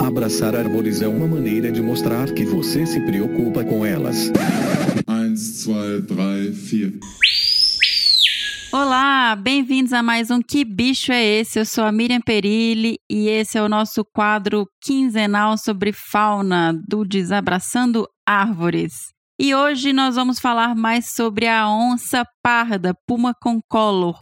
Abraçar árvores é uma maneira de mostrar que você se preocupa com elas. 1, 2, 3, 4. Olá, bem-vindos a mais um Que Bicho é Esse? Eu sou a Miriam Perilli e esse é o nosso quadro quinzenal sobre fauna do Desabraçando Árvores. E hoje nós vamos falar mais sobre a onça parda, puma concolor.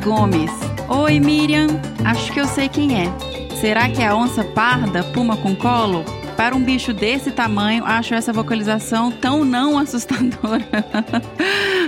Gomes. Oi, Miriam. Acho que eu sei quem é. Será que é a onça parda, puma com colo? Para um bicho desse tamanho, acho essa vocalização tão não assustadora.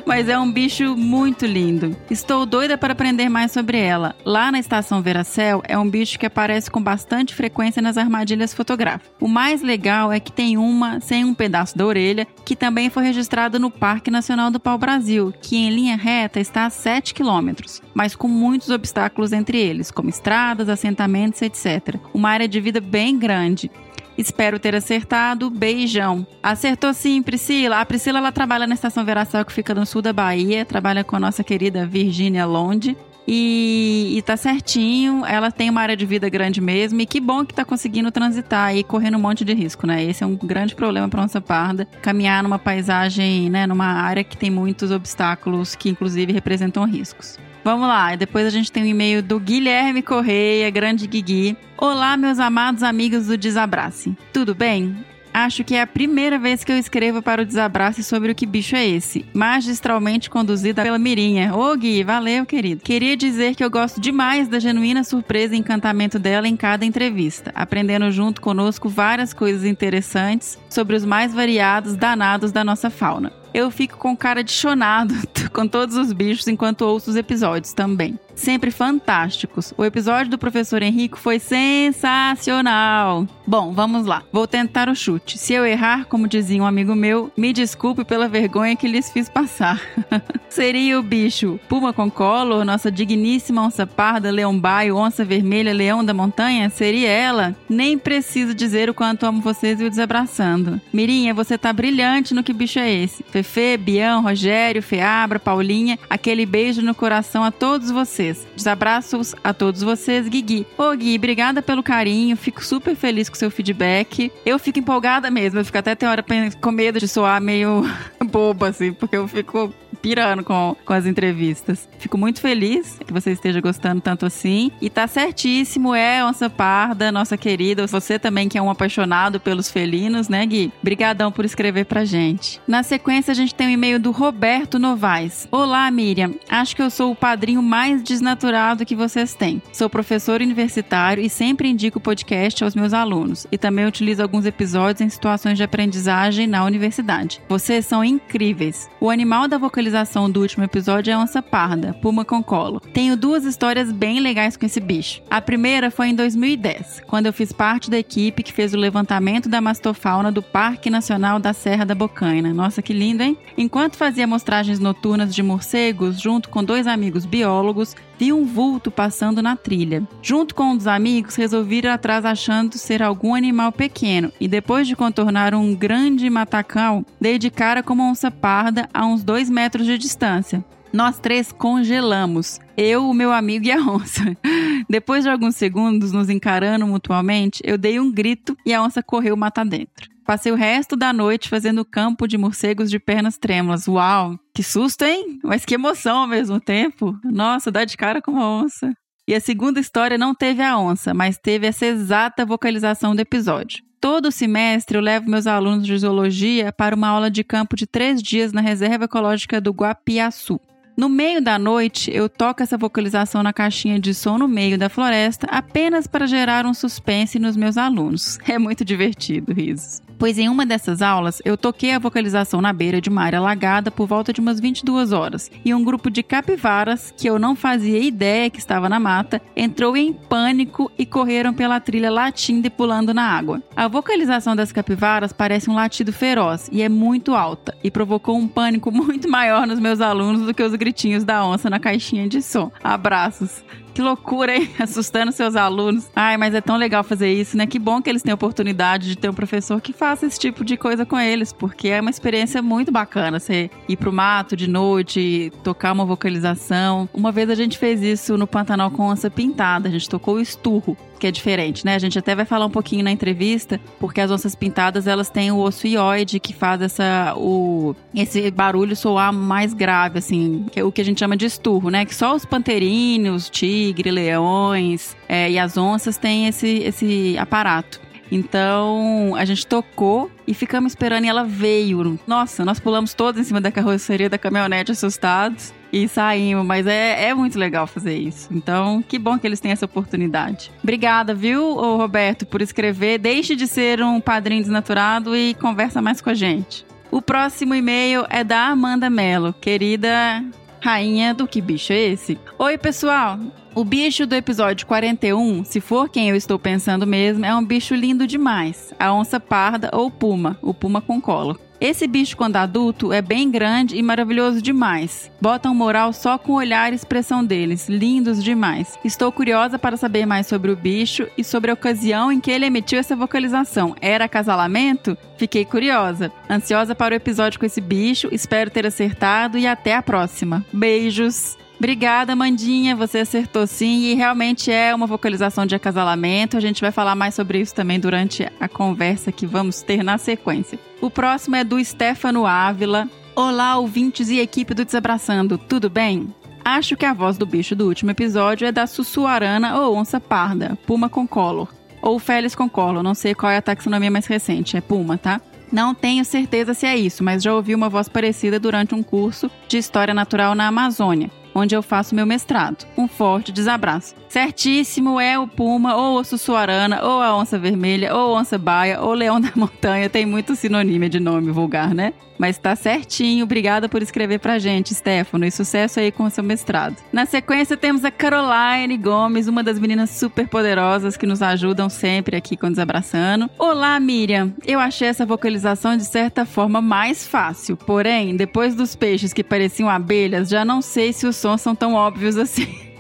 Mas é um bicho muito lindo. Estou doida para aprender mais sobre ela. Lá na estação Veracel, é um bicho que aparece com bastante frequência nas armadilhas fotográficas. O mais legal é que tem uma sem um pedaço da orelha, que também foi registrada no Parque Nacional do Pau-Brasil, que em linha reta está a 7 quilômetros, mas com muitos obstáculos entre eles, como estradas, assentamentos, etc. Uma área de vida bem grande. Espero ter acertado. Beijão. Acertou sim, Priscila. A Priscila ela trabalha na estação Veracel que fica no sul da Bahia, trabalha com a nossa querida Virgínia Londe. E, e tá certinho, ela tem uma área de vida grande mesmo, e que bom que tá conseguindo transitar e correndo um monte de risco, né? Esse é um grande problema para onça parda, caminhar numa paisagem, né, numa área que tem muitos obstáculos que inclusive representam riscos. Vamos lá, depois a gente tem um e-mail do Guilherme Correia, grande Guigui. Olá, meus amados amigos do Desabrace. Tudo bem? Acho que é a primeira vez que eu escrevo para o Desabrace sobre o que bicho é esse, magistralmente conduzida pela Mirinha. Ô Gui, valeu, querido. Queria dizer que eu gosto demais da genuína surpresa e encantamento dela em cada entrevista, aprendendo junto conosco várias coisas interessantes sobre os mais variados danados da nossa fauna. Eu fico com cara de chonado com todos os bichos enquanto ouço os episódios também. Sempre fantásticos. O episódio do professor Henrico foi sensacional. Bom, vamos lá. Vou tentar o chute. Se eu errar, como dizia um amigo meu, me desculpe pela vergonha que lhes fiz passar. Seria o bicho puma com colo, nossa digníssima onça parda, leão baio, onça vermelha, leão da montanha? Seria ela? Nem preciso dizer o quanto amo vocês e o desabraçando. Mirinha, você tá brilhante no que bicho é esse. Fefe, Bião, Rogério, Feabra, Paulinha, aquele beijo no coração a todos vocês. Desabraços a todos vocês, Guigui. Ô Gui, obrigada pelo carinho, fico super feliz com seu feedback. Eu fico empolgada mesmo, eu fico até tem hora com medo de soar meio boba, assim, porque eu fico pirando com, com as entrevistas. Fico muito feliz que você esteja gostando tanto assim. E tá certíssimo, é onça parda, nossa querida. Você também que é um apaixonado pelos felinos, né, Gui? Brigadão por escrever pra gente. Na sequência, a gente tem um e-mail do Roberto Novaes. Olá, Miriam. Acho que eu sou o padrinho mais desnaturado que vocês têm. Sou professor universitário e sempre indico o podcast aos meus alunos. E também utilizo alguns episódios em situações de aprendizagem na universidade. Vocês são incríveis. O animal da vocalização do último episódio é onça parda, puma com colo. Tenho duas histórias bem legais com esse bicho. A primeira foi em 2010, quando eu fiz parte da equipe que fez o levantamento da mastofauna do Parque Nacional da Serra da Bocaina. Nossa, que lindo, hein? Enquanto fazia mostragens noturnas de morcegos junto com dois amigos biólogos, vi um vulto passando na trilha. Junto com um dos amigos, resolvi ir atrás achando ser algum animal pequeno e depois de contornar um grande matacão, dei de cara com uma onça parda a uns dois metros de distância. Nós três congelamos. Eu, o meu amigo e a onça. Depois de alguns segundos nos encarando mutuamente, eu dei um grito e a onça correu matar dentro. Passei o resto da noite fazendo campo de morcegos de pernas trêmulas. Uau! Que susto, hein? Mas que emoção ao mesmo tempo. Nossa, dá de cara com uma onça. E a segunda história não teve a onça, mas teve essa exata vocalização do episódio. Todo semestre eu levo meus alunos de zoologia para uma aula de campo de três dias na Reserva Ecológica do Guapiaçu. No meio da noite, eu toco essa vocalização na caixinha de som no meio da floresta apenas para gerar um suspense nos meus alunos. É muito divertido, risos pois em uma dessas aulas eu toquei a vocalização na beira de uma área alagada por volta de umas 22 horas, e um grupo de capivaras, que eu não fazia ideia que estava na mata, entrou em pânico e correram pela trilha latindo e pulando na água. A vocalização das capivaras parece um latido feroz e é muito alta, e provocou um pânico muito maior nos meus alunos do que os gritinhos da onça na caixinha de som. Abraços! Que loucura, hein? Assustando seus alunos. Ai, mas é tão legal fazer isso, né? Que bom que eles têm a oportunidade de ter um professor que faça esse tipo de coisa com eles, porque é uma experiência muito bacana. Você ir pro mato de noite, tocar uma vocalização. Uma vez a gente fez isso no Pantanal com onça pintada. A gente tocou o esturro que é diferente, né? A gente até vai falar um pouquinho na entrevista, porque as onças pintadas elas têm o osso ióide que faz essa o esse barulho soar mais grave, assim, que é o que a gente chama de esturro, né? Que só os panterinhos, tigre, leões é, e as onças têm esse esse aparato. Então a gente tocou e ficamos esperando e ela veio. Nossa, nós pulamos todos em cima da carroceria da caminhonete assustados e saímos, mas é, é muito legal fazer isso. Então, que bom que eles têm essa oportunidade. Obrigada, viu, Roberto, por escrever. Deixe de ser um padrinho desnaturado e conversa mais com a gente. O próximo e-mail é da Amanda Mello, querida rainha do que bicho é esse? Oi, pessoal! O bicho do episódio 41, se for quem eu estou pensando mesmo, é um bicho lindo demais. A onça parda ou puma, o puma com colo. Esse bicho, quando adulto, é bem grande e maravilhoso demais. Botam moral só com o olhar e expressão deles, lindos demais. Estou curiosa para saber mais sobre o bicho e sobre a ocasião em que ele emitiu essa vocalização. Era acasalamento? Fiquei curiosa. Ansiosa para o episódio com esse bicho, espero ter acertado e até a próxima. Beijos! Obrigada, Mandinha. Você acertou sim e realmente é uma vocalização de acasalamento. A gente vai falar mais sobre isso também durante a conversa que vamos ter na sequência. O próximo é do Stefano Ávila. Olá, ouvintes e equipe do Desabraçando, tudo bem? Acho que a voz do bicho do último episódio é da Sussuarana ou onça parda, puma com color. Ou Felis com color, não sei qual é a taxonomia mais recente, é puma, tá? Não tenho certeza se é isso, mas já ouvi uma voz parecida durante um curso de História Natural na Amazônia onde eu faço meu mestrado. Um forte desabraço. Certíssimo é o puma, ou o sussuarana, ou a onça vermelha, ou onça baia, ou leão da montanha. Tem muito sinônimo de nome vulgar, né? Mas tá certinho. Obrigada por escrever pra gente, Stefano. E sucesso aí com o seu mestrado. Na sequência, temos a Caroline Gomes, uma das meninas super poderosas que nos ajudam sempre aqui com Desabraçando. Olá, Miriam. Eu achei essa vocalização de certa forma mais fácil. Porém, depois dos peixes que pareciam abelhas, já não sei se os sons são tão óbvios assim.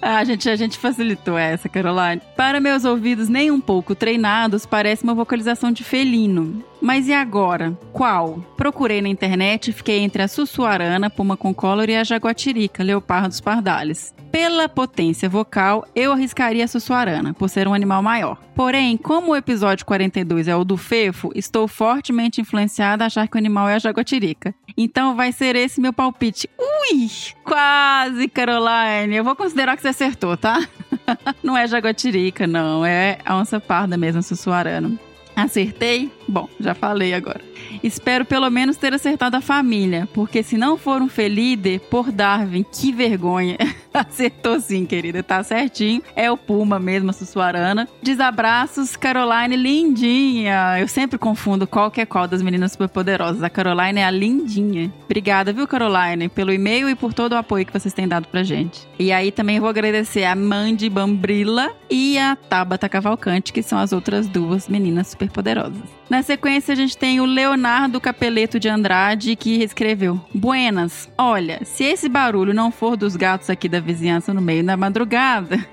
a, gente, a gente facilitou essa, Caroline. Para meus ouvidos nem um pouco treinados, parece uma vocalização de felino. Mas e agora? Qual? Procurei na internet e fiquei entre a sussuarana, puma com color e a jaguatirica, leopardos pardales. Pela potência vocal, eu arriscaria a sussuarana, por ser um animal maior. Porém, como o episódio 42 é o do fefo, estou fortemente influenciada a achar que o animal é a jaguatirica. Então vai ser esse meu palpite. Ui! Quase, Caroline! Eu vou considerar que você acertou, tá? não é jaguatirica, não. É onça parda mesmo, sussuarana. Acertei? Bom, já falei agora. Espero pelo menos ter acertado a família, porque se não for um Felide, por Darwin, que vergonha. Acertou sim, querida, tá certinho. É o Puma mesmo, a Sussuarana. Desabraços, Caroline, lindinha. Eu sempre confundo qual que é qual das meninas superpoderosas. A Caroline é a lindinha. Obrigada, viu, Caroline, pelo e-mail e por todo o apoio que vocês têm dado pra gente. E aí também vou agradecer a Mandy Bambrilla e a Tabata Cavalcante, que são as outras duas meninas superpoderosas. Na sequência, a gente tem o Leonardo Capeleto de Andrade, que escreveu: Buenas, olha, se esse barulho não for dos gatos aqui da vizinhança no meio da madrugada,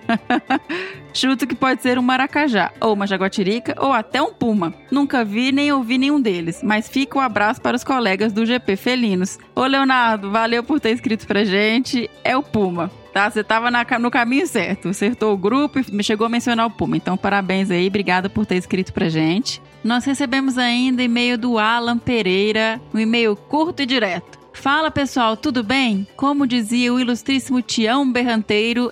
chuto que pode ser um maracajá, ou uma jaguatirica, ou até um puma. Nunca vi nem ouvi nenhum deles, mas fica um abraço para os colegas do GP Felinos. Ô Leonardo, valeu por ter escrito pra gente. É o puma tá? Você tava na, no caminho certo. Acertou o grupo e me chegou a mencionar o Puma. Então, parabéns aí, obrigada por ter escrito pra gente. Nós recebemos ainda e-mail do Alan Pereira, um e-mail curto e direto. Fala pessoal, tudo bem? Como dizia o ilustríssimo Tião Berranteiro.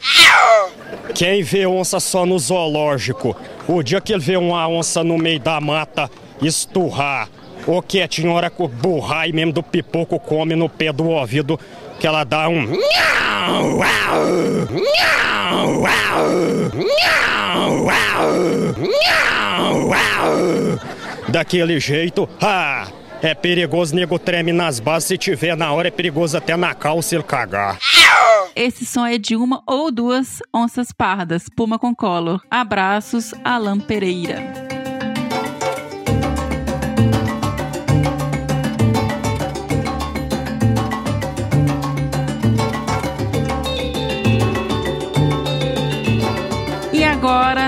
Quem vê onça só no zoológico, o dia que ele vê uma onça no meio da mata esturrar, ou que a senhora burrar e mesmo do pipoco come no pé do ouvido, que ela dá um. Daquele jeito, ah, é perigoso, nego treme nas bases. Se tiver na hora, é perigoso até na calça ele cagar. Esse som é de uma ou duas onças pardas, puma com color. Abraços, Alan Pereira.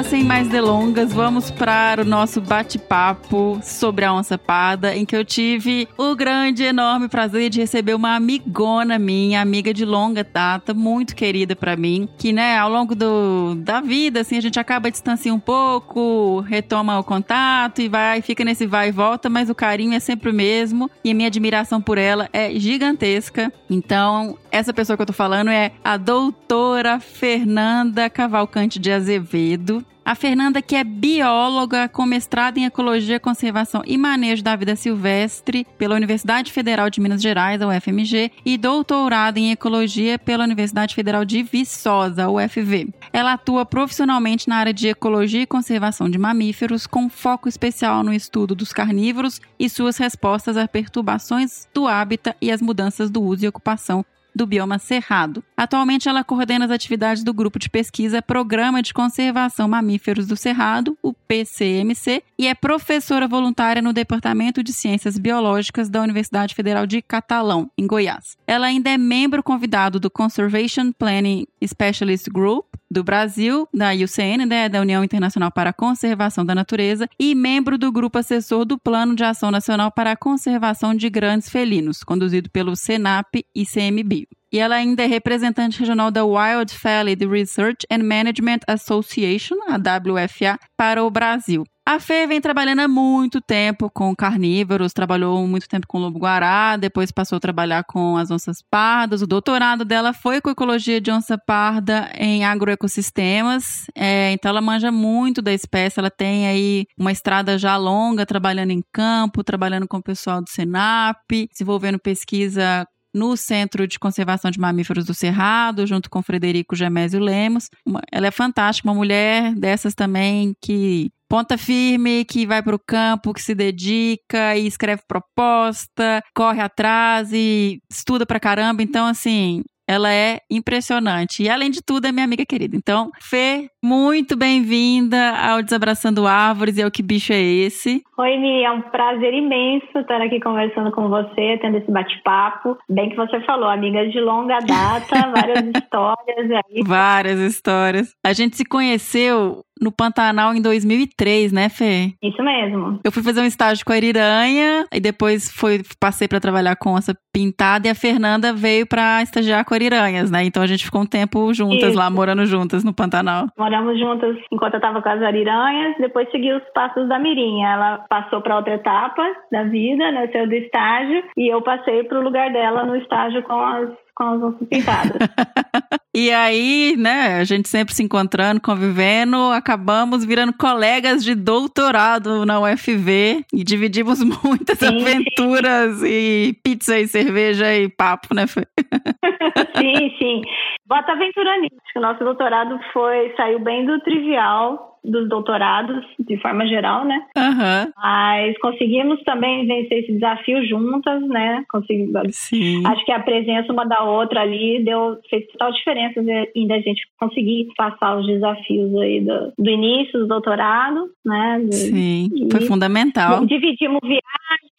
Sem mais delongas, vamos para o nosso bate-papo sobre a onça parda, em que eu tive o grande, enorme prazer de receber uma amigona minha, amiga de longa data, muito querida para mim, que, né, ao longo do, da vida, assim, a gente acaba distanciando um pouco, retoma o contato e vai, fica nesse vai e volta, mas o carinho é sempre o mesmo e a minha admiração por ela é gigantesca. Então, essa pessoa que eu tô falando é a doutora Fernanda Cavalcante de Azevedo. A Fernanda, que é bióloga com mestrado em Ecologia, Conservação e Manejo da Vida Silvestre pela Universidade Federal de Minas Gerais, a UFMG, e doutorado em Ecologia pela Universidade Federal de Viçosa, UFV. Ela atua profissionalmente na área de Ecologia e Conservação de Mamíferos, com foco especial no estudo dos carnívoros e suas respostas a perturbações do hábitat e as mudanças do uso e ocupação do bioma Cerrado. Atualmente, ela coordena as atividades do grupo de pesquisa Programa de Conservação Mamíferos do Cerrado, o PCMC, e é professora voluntária no Departamento de Ciências Biológicas da Universidade Federal de Catalão, em Goiás. Ela ainda é membro convidado do Conservation Planning Specialist Group do Brasil, da IUCN, né, da União Internacional para a Conservação da Natureza, e membro do grupo assessor do Plano de Ação Nacional para a Conservação de Grandes Felinos, conduzido pelo SENAP e CMB. E ela ainda é representante regional da Wild Valley Research and Management Association, a WFA, para o Brasil. A Fê vem trabalhando há muito tempo com carnívoros, trabalhou muito tempo com lobo-guará, depois passou a trabalhar com as onças pardas. O doutorado dela foi com ecologia de onça parda em agroecossistemas, é, então ela manja muito da espécie, ela tem aí uma estrada já longa trabalhando em campo, trabalhando com o pessoal do Senap, desenvolvendo pesquisa no Centro de Conservação de Mamíferos do Cerrado, junto com Frederico Gemésio Lemos. ela é fantástica, uma mulher dessas também que ponta firme, que vai para o campo, que se dedica e escreve proposta, corre atrás e estuda pra caramba. Então, assim, ela é impressionante. E além de tudo, é minha amiga querida. Então, Fê, muito bem-vinda ao Desabraçando Árvores e ao Que Bicho é Esse? Oi, Mi, é um prazer imenso estar aqui conversando com você, tendo esse bate-papo. Bem que você falou, amigas de longa data, várias histórias aí. Várias histórias. A gente se conheceu no Pantanal em 2003, né, Fê? Isso mesmo. Eu fui fazer um estágio com a Ariranha e depois foi, passei para trabalhar com essa pintada e a Fernanda veio para estagiar com a Ariranhas, né? Então a gente ficou um tempo juntas Isso. lá, morando juntas no Pantanal. Moramos juntas enquanto eu estava com as Ariranhas, depois segui os passos da Mirinha. Ela passou para outra etapa da vida, né, saiu do estágio e eu passei para o lugar dela no estágio com as com as onças pintadas. e aí, né, a gente sempre se encontrando, convivendo, acabamos virando colegas de doutorado na UFV e dividimos muitas sim, aventuras e pizza e cerveja e papo, né, Fê? sim, sim. Bota aventura nisso. O nosso doutorado foi, saiu bem do trivial dos doutorados, de forma geral, né? Aham. Mas conseguimos também vencer esse desafio juntas, né? Conseguimos. Sim. Acho que a presença uma da outra ali deu, fez total diferença ainda a gente conseguir passar os desafios aí do, do início do doutorado, né? Do- Sim. e- Foi fundamental. Dividimos viagem,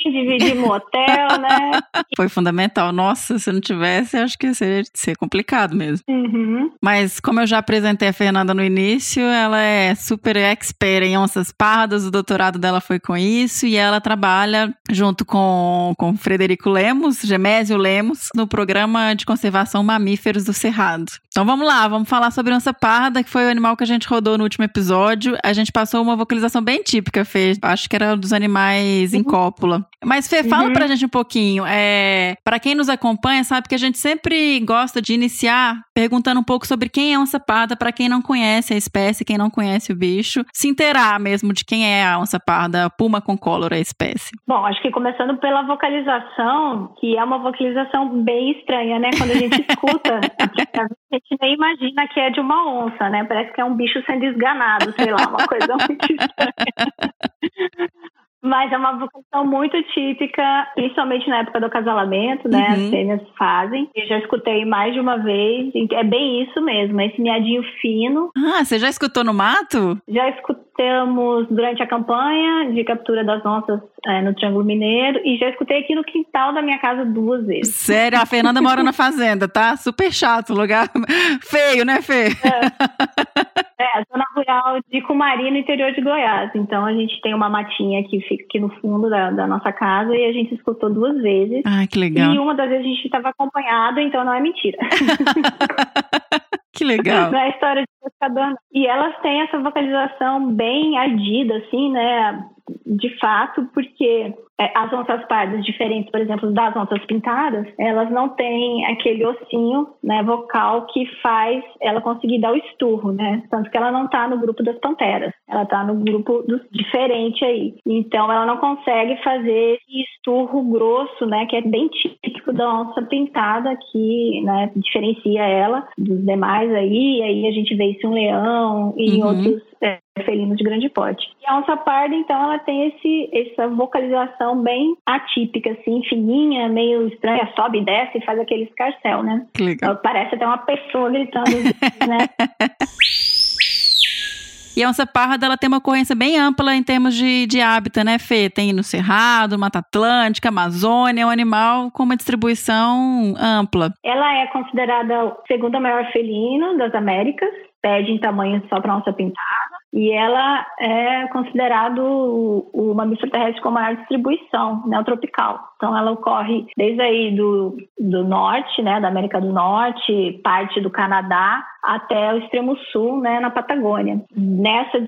dividimos hotel, né? Foi fundamental. Nossa, se não tivesse, acho que ia ser, ser complicado mesmo. Uhum. Mas como eu já apresentei a Fernanda no início, ela é super expert em onças pardas, o doutorado dela foi com isso, e ela trabalha junto com, com Frederico Lemos, Gemésio Lemos, no programa de conservação mamíferos do Cerrado. Então vamos lá, vamos falar sobre onça parda, que foi o animal que a gente rodou no último episódio. A gente passou uma vocalização bem típica, Fê. Acho que era dos animais em cópula. Mas, Fê, fala Uhum. pra gente um pouquinho. É, para quem nos acompanha, sabe que a gente sempre gosta de iniciar perguntando um pouco sobre quem é onça parda, para quem não conhece a espécie, quem não conhece o bicho, se inteirar mesmo de quem é a onça parda, a puma concolor, a espécie. Bom, acho que começando pela vocalização, que é uma vocalização bem estranha, né? Quando a gente escuta, a gente nem imagina que é de uma onça, né? Parece que é um bicho sendo esganado, sei lá, uma coisa muito estranha. Mas é uma vocação muito típica, principalmente na época do acasalamento, né? Uhum. As fêmeas fazem. Eu já escutei mais de uma vez. É bem isso mesmo, esse miadinho fino. Ah, você já escutou no mato? Já escutamos durante a campanha de captura das onças é, no Triângulo Mineiro e já escutei aqui no quintal da minha casa duas vezes. Sério, a Fernanda mora na fazenda, tá? Super chato, lugar feio, né, Fê? É, a zona rural de Cumari, no interior de Goiás. Então a gente tem uma matinha que fica aqui no fundo da, da nossa casa e a gente escutou duas vezes. Ai, que legal. E uma das vezes a gente estava acompanhado, então não é mentira. Que legal. É história de pescador. não. E elas têm essa vocalização bem ardida, assim, né? De fato, porque é, as onças pardas, diferentes, por exemplo, das onças pintadas, elas não têm aquele ossinho né, vocal que faz ela conseguir dar o esturro, né? Tanto que ela não está no grupo das panteras, ela está no grupo dos diferente aí. Então ela não consegue fazer esse esturro grosso, né? Que é bem típico da onça pintada, que né, diferencia ela dos demais aí. E aí a gente vê isso em um leão e em Uhum. outros é, felinos de grande porte. E a onça parda, então, ela tem esse, essa vocalização bem atípica, assim, fininha, meio estranha, sobe e desce e faz aquele escarcel, né? Que legal. Então, Parece até uma pessoa gritando, né? E a onça parda, ela tem uma ocorrência bem ampla em termos de, de hábitat, né, Fê? Tem no Cerrado, Mata Atlântica, Amazônia, é um animal com uma distribuição ampla. Ela é considerada o segundo maior felino das Américas, pede em tamanho só para onça pintada, e ela é considerado o, mamífero terrestre com maior distribuição neotropical. Então ela ocorre desde aí do, do norte, né, da América do Norte, parte do Canadá, até o extremo sul, né, na Patagônia. Nessa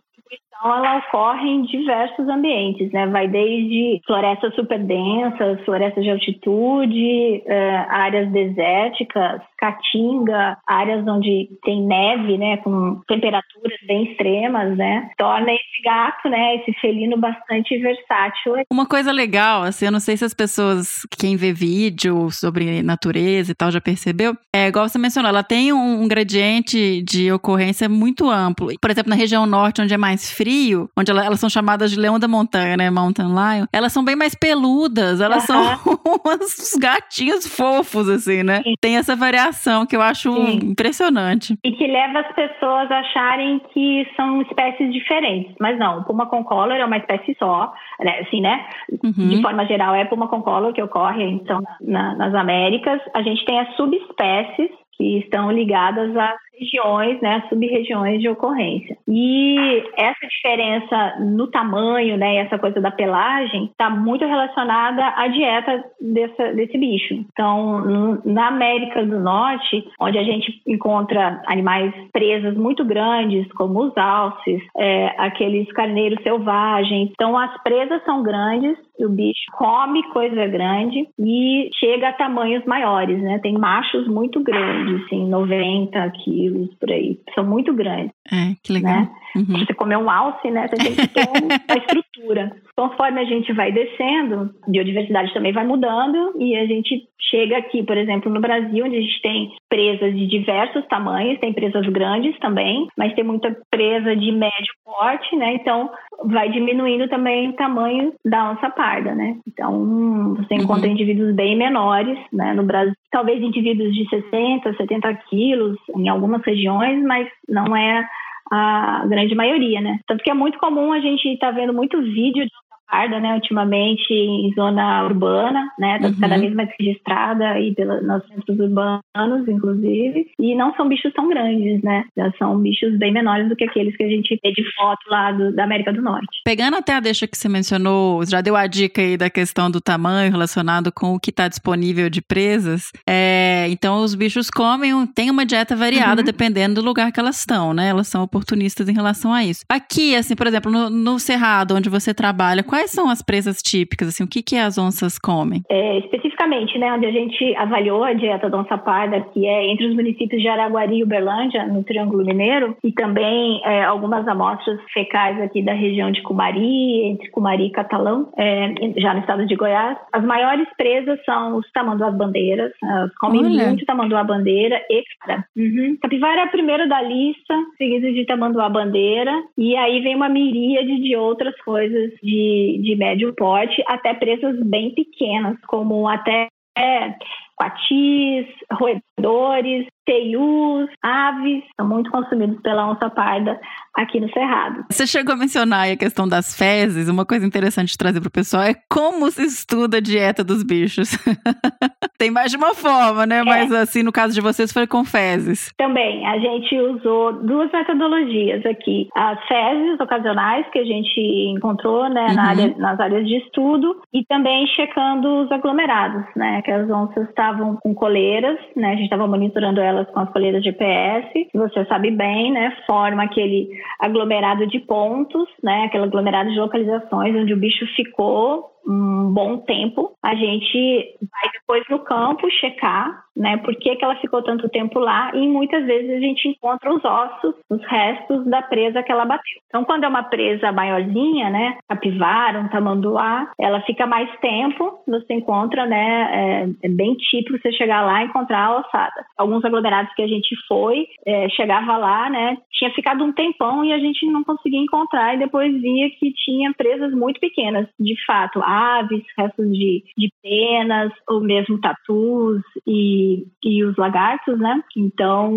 distribuição ela ocorre em diversos ambientes, né? Vai desde florestas super densas, florestas de altitude, eh, áreas desérticas, caatinga, áreas onde tem neve, né? Com temperaturas bem extremas, né? Torna esse gato, né? Esse felino bastante versátil. Uma coisa legal, assim, eu não sei se as pessoas, quem vê vídeo sobre natureza e tal, já percebeu, é igual você mencionou, ela tem um gradiente de ocorrência muito amplo. Por exemplo, na região norte, onde é mais frio, onde ela- elas são chamadas de leão da montanha, né, mountain lion, elas são bem mais peludas, elas são uns gatinhos fofos, assim, né? Sim. Tem essa variação que eu acho Sim. impressionante. E que leva as pessoas a acharem que são espécies diferentes. Mas não, o puma concolor é uma espécie só, né? assim, né? Uhum. De forma geral, é puma concolor que ocorre então na- nas Américas. A gente tem as subespécies que estão ligadas às regiões, né, sub-regiões de ocorrência. E essa diferença no tamanho, né, essa coisa da pelagem, está muito relacionada à dieta dessa, desse bicho. Então, na América do Norte, onde a gente encontra animais presas muito grandes, como os alces, é, aqueles carneiros selvagens, então as presas são grandes, o bicho come coisa grande e chega a tamanhos maiores, né? Tem machos muito grandes, assim, 90 quilos, quilos por aí. São muito grandes. É, que legal. Né? Uhum. Pra você comer um alce, né? Você tem que ter uma estrutura. Conforme a gente vai descendo, a biodiversidade também vai mudando e a gente chega aqui, por exemplo, no Brasil, onde a gente tem presas de diversos tamanhos, tem presas grandes também, mas tem muita presa de médio porte, né? Então vai diminuindo também o tamanho da onça parda, né? Então você encontra uhum. indivíduos bem menores, né? No Brasil, talvez indivíduos de 60, 70 quilos em algumas regiões, mas não é a grande maioria, né? Tanto que é muito comum a gente estar tá vendo muito vídeo de parda, né, ultimamente em zona urbana, né, tá uhum. cada vez mais registrada aí pela, nos centros urbanos, inclusive, e não são bichos tão grandes, né, já são bichos bem menores do que aqueles que a gente vê de foto lá do, da América do Norte. Pegando até a deixa que você mencionou, já deu a dica aí da questão do tamanho relacionado com o que está disponível de presas, é, então os bichos comem, tem uma dieta variada uhum. dependendo do lugar que elas estão, né, elas são oportunistas em relação a isso. Aqui, assim, por exemplo, no, no Cerrado, onde você trabalha, quais são as presas típicas? Assim, o que, que as onças comem? É, especificamente, né, onde a gente avaliou a dieta da onça parda, que é entre os municípios de Araguari e Uberlândia, no Triângulo Mineiro, e também é, algumas amostras fecais aqui da região de Cumari, entre Cumari e Catalão, é, já no estado de Goiás. As maiores presas são os tamanduás-bandeiras, elas comem Olha. muito tamanduá-bandeira e cara. Uhum. Capivara é a primeira da lista, seguido de tamanduá-bandeira, e aí vem uma miríade de outras coisas de, de médio porte, até presas bem pequenas, como até add quatis, roedores, teius, aves, são muito consumidos pela onça parda aqui no Cerrado. Você chegou a mencionar a questão das fezes, uma coisa interessante de trazer para o pessoal é como se estuda a dieta dos bichos. Tem mais de uma forma, né? É. Mas assim, no caso de vocês foi com fezes. Também, a gente usou duas metodologias aqui. As fezes ocasionais que a gente encontrou né, uhum. na área, nas áreas de estudo e também checando os aglomerados, né? Que as onças estavam com coleiras, né? A gente estava monitorando elas com as coleiras GPS, você sabe bem, né? Forma aquele aglomerado de pontos, né? Aquele aglomerado de localizações onde o bicho ficou um bom tempo. A gente vai depois no campo checar, né, por que, que ela ficou tanto tempo lá e muitas vezes a gente encontra os ossos, os restos da presa que ela bateu. Então, quando é uma presa maiorzinha, né, capivara, um tamanduá, ela fica mais tempo, você encontra, né, é, é bem típico você chegar lá e encontrar a ossada. Alguns aglomerados que a gente foi, é, chegava lá, né, tinha ficado um tempão e a gente não conseguia encontrar e depois via que tinha presas muito pequenas, de fato aves, restos de, de penas, ou mesmo tatus e, e os lagartos, né? Então,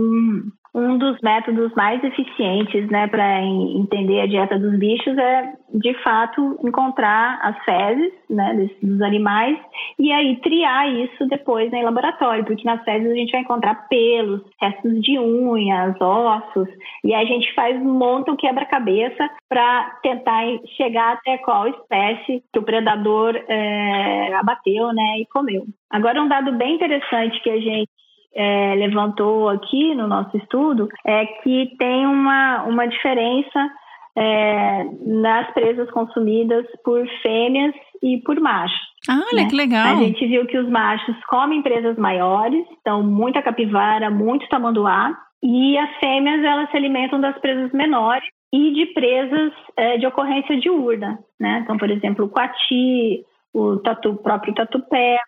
um dos métodos mais eficientes né, para entender a dieta dos bichos é, de fato, encontrar as fezes né, dos animais e aí triar isso depois em laboratório, porque nas fezes a gente vai encontrar pelos, restos de unhas, ossos, e aí a gente faz, um quebra-cabeça para tentar chegar até qual espécie que o predador é, abateu né, e comeu. Agora, um dado bem interessante que a gente é, levantou aqui no nosso estudo é que tem uma, uma diferença é, nas presas consumidas por fêmeas e por machos. Ah, olha né? que legal. A gente viu que os machos comem presas maiores, então muita capivara, muito tamanduá, e as fêmeas elas se alimentam das presas menores e de presas é, de ocorrência diurna, né? Então, por exemplo, o coati, o tatu, próprio tatupeba,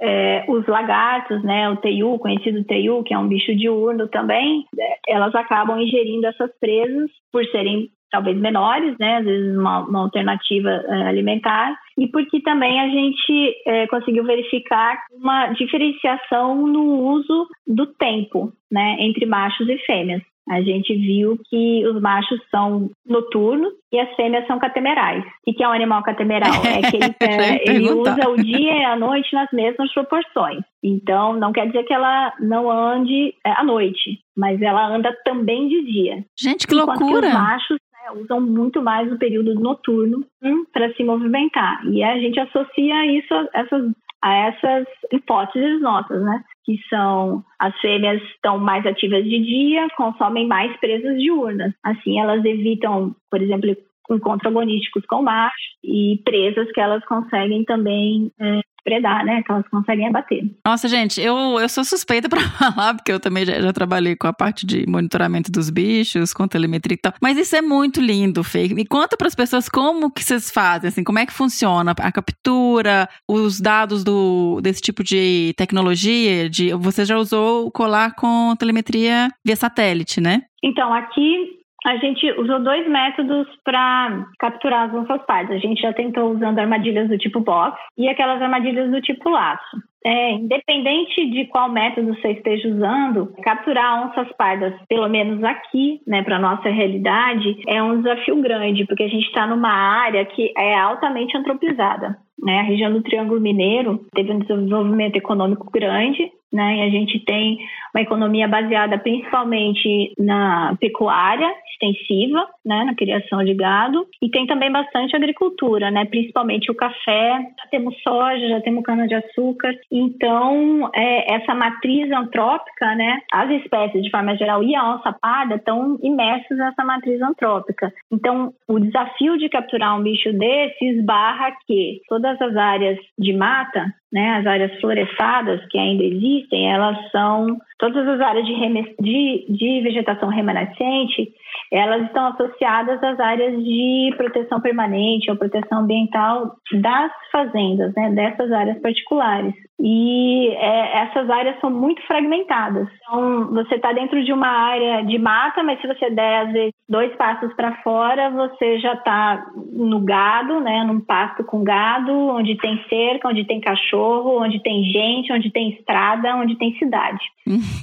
é, os lagartos, né, o teiu, conhecido teiu, que é um bicho diurno também, é, elas acabam ingerindo essas presas por serem talvez menores, né, às vezes uma, uma alternativa é, alimentar, e porque também a gente é, conseguiu verificar uma diferenciação no uso do tempo, né, entre machos e fêmeas a gente viu que os machos são noturnos e as fêmeas são catemerais. O que é um animal catemeral? É que ele, é, ele usa o dia e a noite nas mesmas proporções. Então, não quer dizer que ela não ande é, à noite, mas ela anda também de dia. Gente, que Enquanto loucura! Que os machos né, usam muito mais o período noturno hum, para se movimentar. E a gente associa isso a essas, a essas hipóteses nossas, né? Que são as fêmeas estão mais ativas de dia, consomem mais presas diurnas. Assim, elas evitam, por exemplo, encontros agonísticos com macho e presas que elas conseguem também é, predar, né? Que elas conseguem abater. Nossa, gente, eu, eu sou suspeita para falar, porque eu também já, já, trabalhei com a parte de monitoramento dos bichos, com telemetria e tal. Mas isso é muito lindo, Fê. Me conta para as pessoas como que vocês fazem, assim, como é que funciona a captura, os dados do, desse tipo de tecnologia. De, você já usou o colar com telemetria via satélite, né? Então, aqui a gente usou dois métodos para capturar as onças pardas. A gente já tentou usando armadilhas do tipo box e aquelas armadilhas do tipo laço. É, independente de qual método você esteja usando, capturar onças pardas, pelo menos aqui, né, para nossa realidade, é um desafio grande, porque a gente está numa área que é altamente antropizada. Né? A região do Triângulo Mineiro teve um desenvolvimento econômico grande, né? E a gente tem uma economia baseada principalmente na pecuária extensiva, né? Na criação de gado e tem também bastante agricultura, né? Principalmente o café. Já temos soja, já temos cana de açúcar. Então é, essa matriz antrópica, né? As espécies de forma geral e a onça parda estão imersas nessa matriz antrópica. Então o desafio de capturar um bicho desse esbarra que todas as áreas de mata né, as áreas florestadas que ainda existem, elas são todas as áreas de, de, de, vegetação remanescente, elas estão associadas às áreas de proteção permanente ou proteção ambiental das fazendas, né, dessas áreas particulares. E é, essas áreas são muito fragmentadas. Então, você está dentro de uma área de mata, mas se você der, às vezes, dois passos para fora, você já está no gado, né, num pasto com gado, onde tem cerca, onde tem cachorro, onde tem gente, onde tem estrada, onde tem cidade.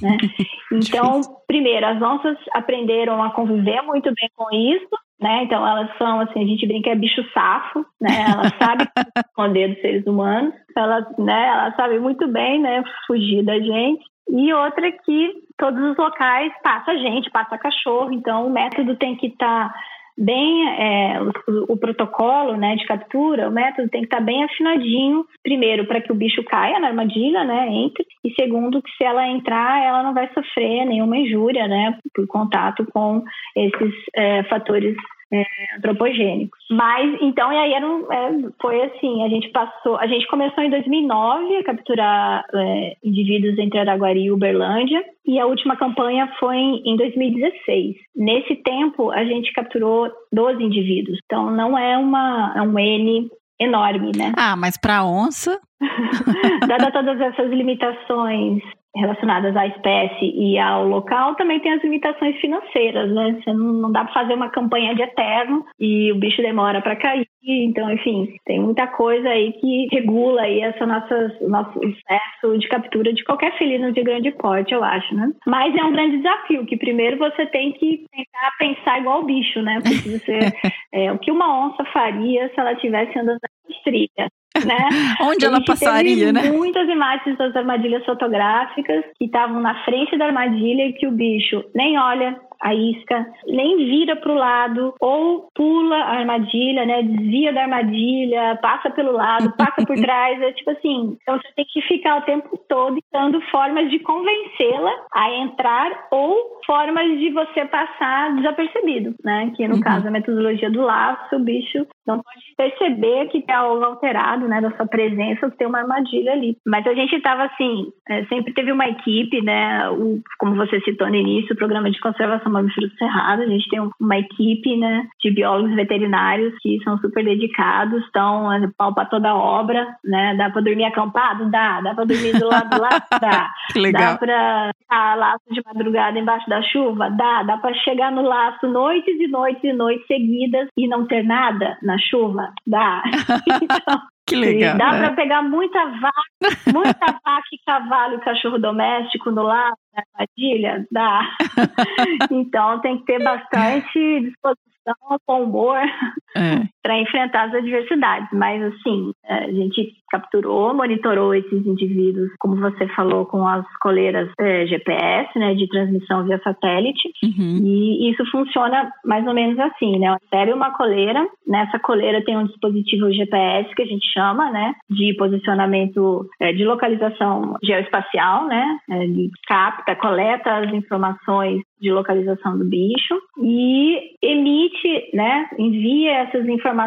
Né? Então, primeiro, as onças aprenderam a conviver muito bem com isso, né? Então elas são assim, a gente brinca é bicho safo, né? Elas sabem esconder dos seres humanos, elas, né? Elas sabem muito bem, né? Fugir da gente. E outra é que todos os locais passa gente, passa cachorro, então o método tem que estar tá bem é, o, o, protocolo né, de captura, o método tem que estar tá bem afinadinho, primeiro, para que o bicho caia na armadilha, né, entre, e segundo, que se ela entrar, ela não vai sofrer nenhuma injúria, né, por contato com esses é, fatores é, antropogênicos. Mas, então, e aí era um, é, foi assim, a gente passou, a gente começou em 2009 a capturar é, indivíduos entre Araguari e Uberlândia, e a última campanha foi em 2016. Nesse tempo, a gente capturou 12 indivíduos, então não é, uma, é um N enorme, né? Ah, mas para onça? Dada todas essas limitações relacionadas à espécie e ao local, também tem as limitações financeiras, né? Você não, não dá para fazer uma campanha de eterno e o bicho demora para cair. Então, enfim, tem muita coisa aí que regula aí essa nossa, nosso excesso de captura de qualquer felino de grande porte, eu acho, né? Mas é um grande desafio, que primeiro você tem que tentar pensar igual o bicho, né? Porque você, é, o que uma onça faria se ela estivesse andando na trilha? Né? Onde ela passaria, né? Muitas imagens das armadilhas fotográficas que estavam na frente da armadilha e que o bicho nem olha, a isca, nem vira para o lado ou pula a armadilha, né? Desvia da armadilha, passa pelo lado, passa por trás. É tipo assim, então você tem que ficar o tempo todo dando formas de convencê-la a entrar ou formas de você passar desapercebido, né? Que no uhum. caso a metodologia do laço, o bicho não pode perceber que tem algo alterado, né? Da sua presença, que tem uma armadilha ali. Mas a gente estava assim, é, sempre teve uma equipe, né? O, como você citou no início, o programa de conservação Fundação Mamífero do Cerrado. A gente tem uma equipe né, de biólogos veterinários que são super dedicados, estão pau para toda a obra, né? Dá para dormir acampado? Dá. Dá para dormir do lado do lado? Dá. Que legal. Dá para ficar laço de madrugada embaixo da chuva? Dá. Dá para chegar no laço noites e noites e noites seguidas e não ter nada na chuva? Dá. Então, que legal. E dá né? para pegar muita vaca, muita vaca e cavalo e cachorro doméstico no lado, na armadilha? Dá. então tem que ter bastante disposição, com humor é. Para enfrentar as adversidades. Mas assim, a gente capturou, monitorou esses indivíduos, como você falou, com as coleiras é, GPS, né, de transmissão via satélite. Uhum. E isso funciona mais ou menos assim, né? Recebe uma coleira, nessa coleira tem um dispositivo GPS que a gente chama, né, de posicionamento, é, de localização geoespacial, né? É, de capta, coleta as informações de localização do bicho e emite, né, envia essas informações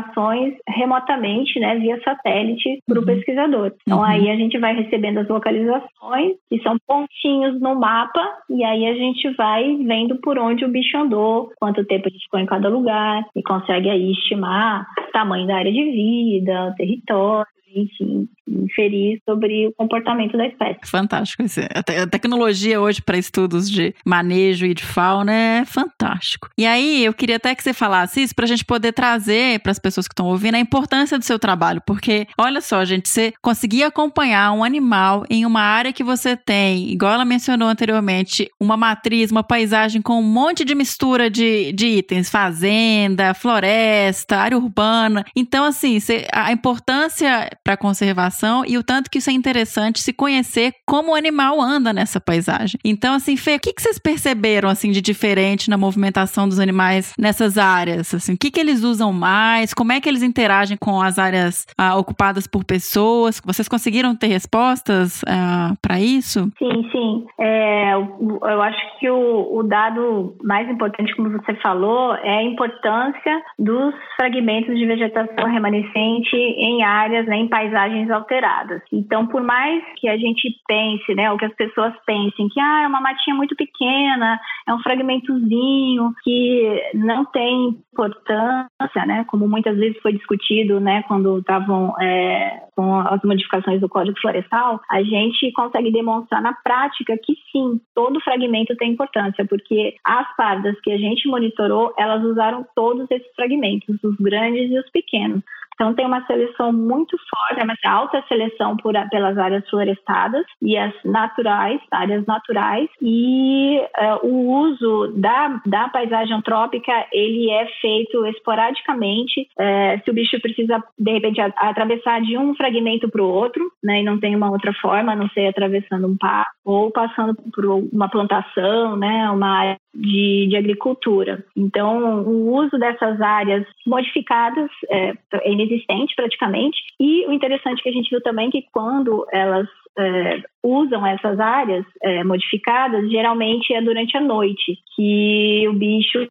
remotamente, né, via satélite, para o uhum. pesquisador. Então, uhum. aí a gente vai recebendo as localizações, que são pontinhos no mapa, e aí a gente vai vendo por onde o bicho andou, quanto tempo ele ficou em cada lugar, e consegue aí estimar o tamanho da área de vida, o território, enfim, inferir sobre o comportamento da espécie. Fantástico. A tecnologia hoje para estudos de manejo e de fauna é fantástico. E aí, eu queria até que você falasse isso para a gente poder trazer para as pessoas que estão ouvindo a importância do seu trabalho, porque olha só, gente, você conseguir acompanhar um animal em uma área que você tem, igual ela mencionou anteriormente, uma matriz, uma paisagem com um monte de mistura de, de itens, fazenda, floresta, área urbana. Então, assim, você, a importância para conservação e o tanto que isso é interessante se conhecer como o animal anda nessa paisagem. Então, assim, Fê, o que, que vocês perceberam assim de diferente na movimentação dos animais nessas áreas? Assim, o que, que eles usam mais? Como é que eles interagem com as áreas ah, ocupadas por pessoas? Vocês conseguiram ter respostas ah, para isso? Sim, sim. É, eu acho que o, o dado mais importante, como você falou, é a importância dos fragmentos de vegetação remanescente em áreas, né, em paisagens alteradas. Então, por mais que a gente pense, né, ou que as pessoas pensem que ah, é uma matinha muito pequena, é um fragmentozinho que não tem importância, né, como muitas vezes foi discutido, né, quando estavam é, com as modificações do Código Florestal, a gente consegue demonstrar na prática que sim, todo fragmento tem importância, porque as pardas que a gente monitorou, elas usaram todos esses fragmentos, os grandes e os pequenos. Então tem uma seleção muito forte, é uma alta seleção por, pelas áreas florestadas e as naturais, áreas naturais, e uh, o uso da, da paisagem antrópica ele é feito esporadicamente. Uh, se o bicho precisa de repente atravessar de um fragmento para o outro, né, e não tem uma outra forma, a não ser atravessando um par ou passando por uma plantação, né, uma área de, de agricultura. Então, o uso dessas áreas modificadas é, é inexistente praticamente. E o interessante é que a gente viu também que quando elas é, usam essas áreas é, modificadas, geralmente é durante a noite, que o bicho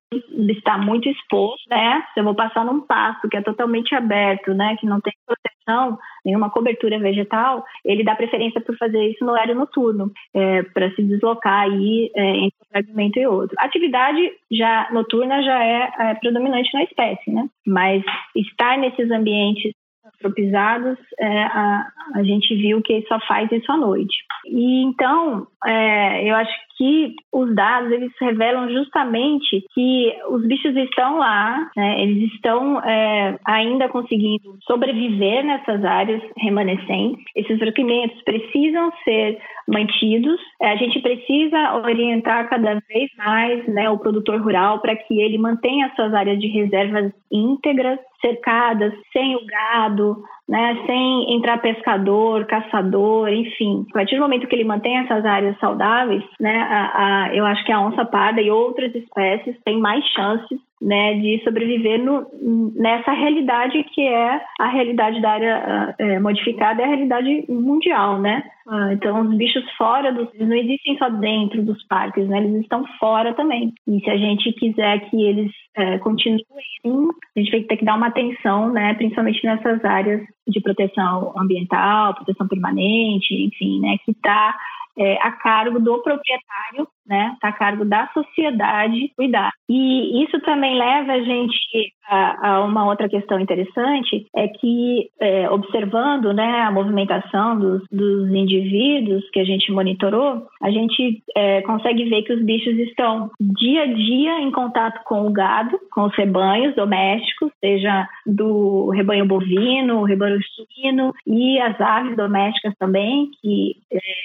está muito exposto, né? Se eu vou passar num pasto que é totalmente aberto, né? Que não tem proteção, nenhuma cobertura vegetal, ele dá preferência por fazer isso no horário noturno, é, para se deslocar aí é, entre um fragmento e outro. A atividade já noturna já é, é predominante na espécie, né? Mas estar nesses ambientes antropizados, é, a, a gente viu que só faz isso à noite. E então, é, eu acho que os dados eles revelam justamente que os bichos estão lá, né, eles estão é, ainda conseguindo sobreviver nessas áreas remanescentes. Esses fragmentos precisam ser mantidos. É, a gente precisa orientar cada vez mais né, o produtor rural para que ele mantenha suas áreas de reservas íntegras, cercadas, sem o gado, né, sem entrar pescador, caçador, enfim. A partir do momento que ele mantém essas áreas saudáveis, né, a, a, eu acho que a onça parda e outras espécies têm mais chances né, de sobreviver no, nessa realidade que é a realidade da área é, modificada, é a realidade mundial, né? Ah, então, os bichos fora dos. Eles não existem só dentro dos parques, né? Eles estão fora também. E se a gente quiser que eles é, continuem assim, a gente vai ter que dar uma atenção, né? Principalmente nessas áreas de proteção ambiental, proteção permanente, enfim, né? Que está é, a cargo do proprietário, né? Está a cargo da sociedade cuidar. E isso também leva a gente a, a uma outra questão interessante, é que é, observando, né, a movimentação dos, dos, indivíduos que a gente monitorou, a gente é, consegue ver que os bichos estão dia a dia em contato com o gado, com os rebanhos domésticos, seja do rebanho bovino, rebanho suíno e as aves domésticas também, que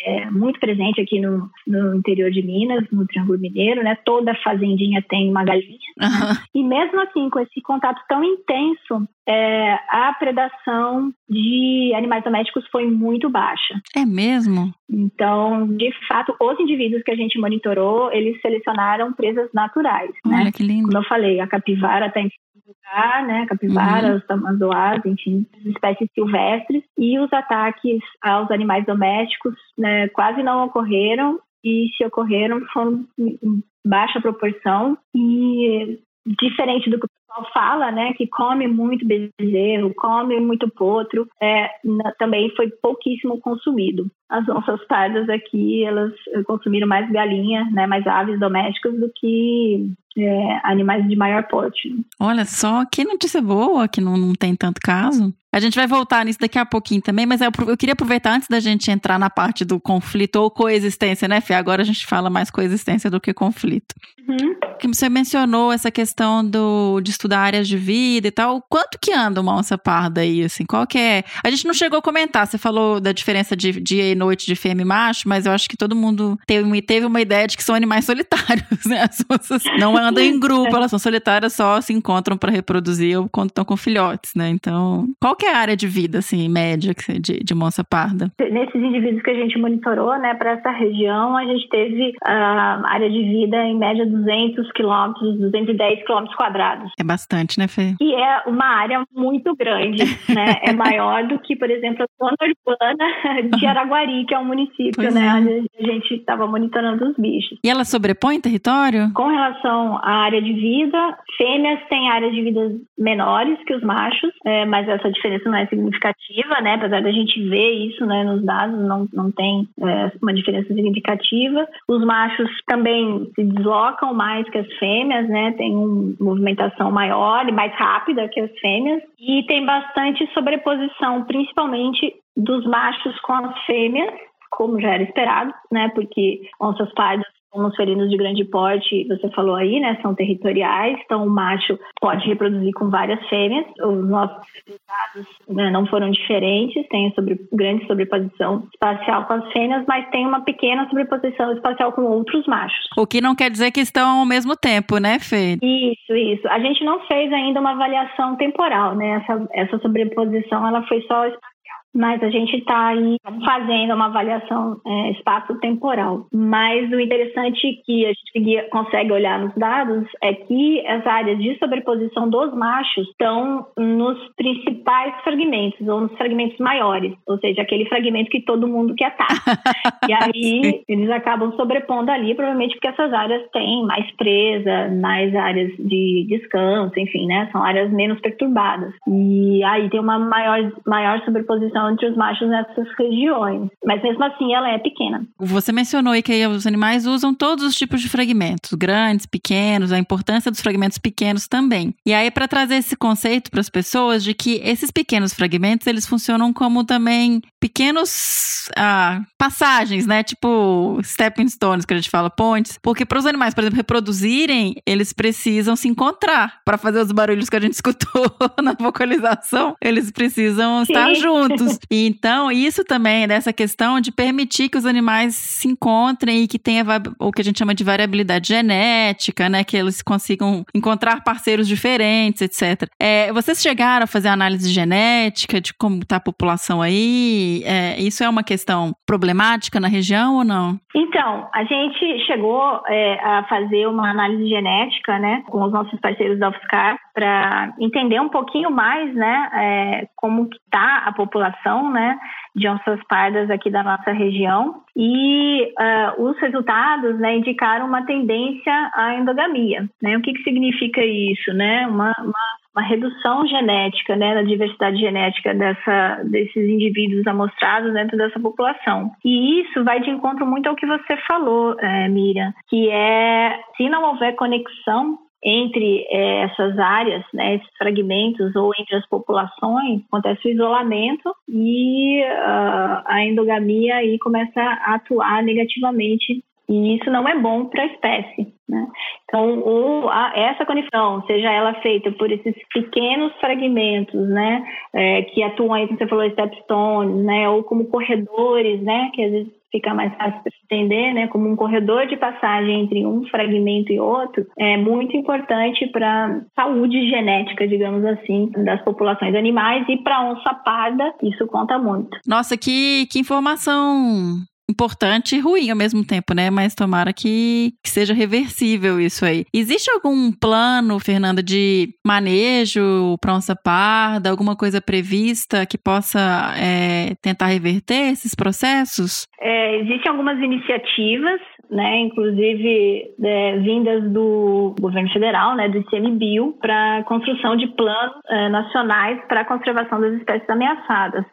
é muito presente aqui no, no interior de Minas, no Triângulo Mineiro, né? Toda fazendinha tem uma galinha. Uhum. E mesmo assim, com esse contato tão intenso, é, a predação de animais domésticos foi muito baixa. É mesmo? Então, de fato, os indivíduos que a gente monitorou, eles selecionaram presas naturais. Né? Olha né? que lindo. Como eu falei, a capivara está em lugar, né? Capivaras, uhum. tamanduás, enfim, espécies silvestres. E os ataques aos animais domésticos né, quase não ocorreram e se ocorreram foram em baixa proporção e diferente do que pessoal fala, né, que come muito bezerro, come muito potro, é, na, também foi pouquíssimo consumido. As onças pardas aqui, elas consumiram mais galinha, né, mais aves domésticas do que é, animais de maior porte. Olha só, que notícia boa que não, não tem tanto caso. A gente vai voltar nisso daqui a pouquinho também, mas eu, eu, queria aproveitar antes da gente entrar na parte do conflito ou coexistência, né, Fê? Agora a gente fala mais coexistência do que conflito. Uhum. Você mencionou essa questão do, de estudar áreas de vida e tal. Quanto que anda uma onça parda aí, assim? Qual que é? A gente não chegou a comentar, você falou da diferença de dia e noite de fêmea e macho, mas eu acho que todo mundo teve, teve uma ideia de que são animais solitários, né? As onças não andam em grupo, elas são solitárias, só se encontram para reproduzir ou quando estão com filhotes, né? Então, qual que é a área de vida, assim, média de, de moça parda? Nesses indivíduos que a gente monitorou, né, para essa região, a gente teve a uh, área de vida em média 200 quilômetros, 210 quilômetros quadrados. É bastante, né, Fê? E é uma área muito grande, né? É maior do que, por exemplo, a zona urbana de Araguari, que é um município, pois né, é. onde a gente estava monitorando os bichos. E ela sobrepõe território? Com relação à área de vida, fêmeas têm áreas de vida menores que os machos, é, mas essa diferença diferença não é significativa, né? Apesar da gente ver isso né, nos dados, não, não tem é, uma diferença significativa. Os machos também se deslocam mais que as fêmeas, né? Tem uma movimentação maior e mais rápida que as fêmeas. E tem bastante sobreposição, principalmente dos machos com as fêmeas, como já era esperado, né? Porque onças pardas os felinos de grande porte, você falou aí, né, são territoriais, então o macho pode reproduzir com várias fêmeas. Os nossos resultados né, não foram diferentes, tem sobre, grande sobreposição espacial com as fêmeas, mas tem uma pequena sobreposição espacial com outros machos. O que não quer dizer que estão ao mesmo tempo, né, Fê? Isso, isso. A gente não fez ainda uma avaliação temporal, né? Essa, essa sobreposição ela foi só mas a gente está aí fazendo uma avaliação é, espaço-temporal. Mas o interessante que a gente consegue olhar nos dados é que as áreas de sobreposição dos machos estão nos principais fragmentos, ou nos fragmentos maiores, ou seja, aquele fragmento que todo mundo quer estar. e aí eles acabam sobrepondo ali, provavelmente porque essas áreas têm mais presa, mais áreas de descanso, enfim, né? São áreas menos perturbadas. E aí tem uma maior, maior sobreposição entre os machos nessas regiões. Mas mesmo assim, ela é pequena. Você mencionou aí que os animais usam todos os tipos de fragmentos, grandes, pequenos, a importância dos fragmentos pequenos também. E aí, para trazer esse conceito para as pessoas de que esses pequenos fragmentos, eles funcionam como também pequenos ah, passagens, né? Tipo stepping stones, que a gente fala, pontes. Porque para os animais, por exemplo, reproduzirem, eles precisam se encontrar para fazer os barulhos que a gente escutou na vocalização. Eles precisam Sim. estar juntos. Então, isso também dessa questão de permitir que os animais se encontrem e que tenha o que a gente chama de variabilidade genética, né? Que eles consigam encontrar parceiros diferentes, etc. É, vocês chegaram a fazer análise genética de como está a população aí? É, isso é uma questão problemática na região ou não? Então, a gente chegou é, a fazer uma análise genética, né, com os nossos parceiros da UFSCar para entender um pouquinho mais, né, é, como está a população, né, de onças pardas aqui da nossa região e uh, os resultados, né, indicaram uma tendência à endogamia, né? O que, que significa isso, né? Uma, uma, uma redução genética, né, na diversidade genética dessa, desses indivíduos amostrados dentro dessa população. E isso vai de encontro muito ao que você falou, é, Miriam, que é se não houver conexão entre é, essas áreas, né, esses fragmentos ou entre as populações, acontece o isolamento e uh, a endogamia aí começa a atuar negativamente e isso não é bom para a espécie. Né? Então, o, a, essa conexão, seja ela feita por esses pequenos fragmentos, né, é, que atuam aí, como você falou, stepstones, né, ou como corredores, né, que às vezes fica mais fácil para entender, né, como um corredor de passagem entre um fragmento e outro, é muito importante para saúde genética, digamos assim, das populações animais e para onça parda, isso conta muito. Nossa, que, que informação importante e ruim ao mesmo tempo, né? Mas tomara que, que, seja reversível isso aí. Existe algum plano, Fernanda, de manejo para onça parda, alguma coisa prevista que possa é, tentar reverter esses processos? É, existem algumas iniciativas né, inclusive é, vindas do governo federal, né, do ICMBio, para construção de planos é, nacionais para a conservação das espécies ameaçadas.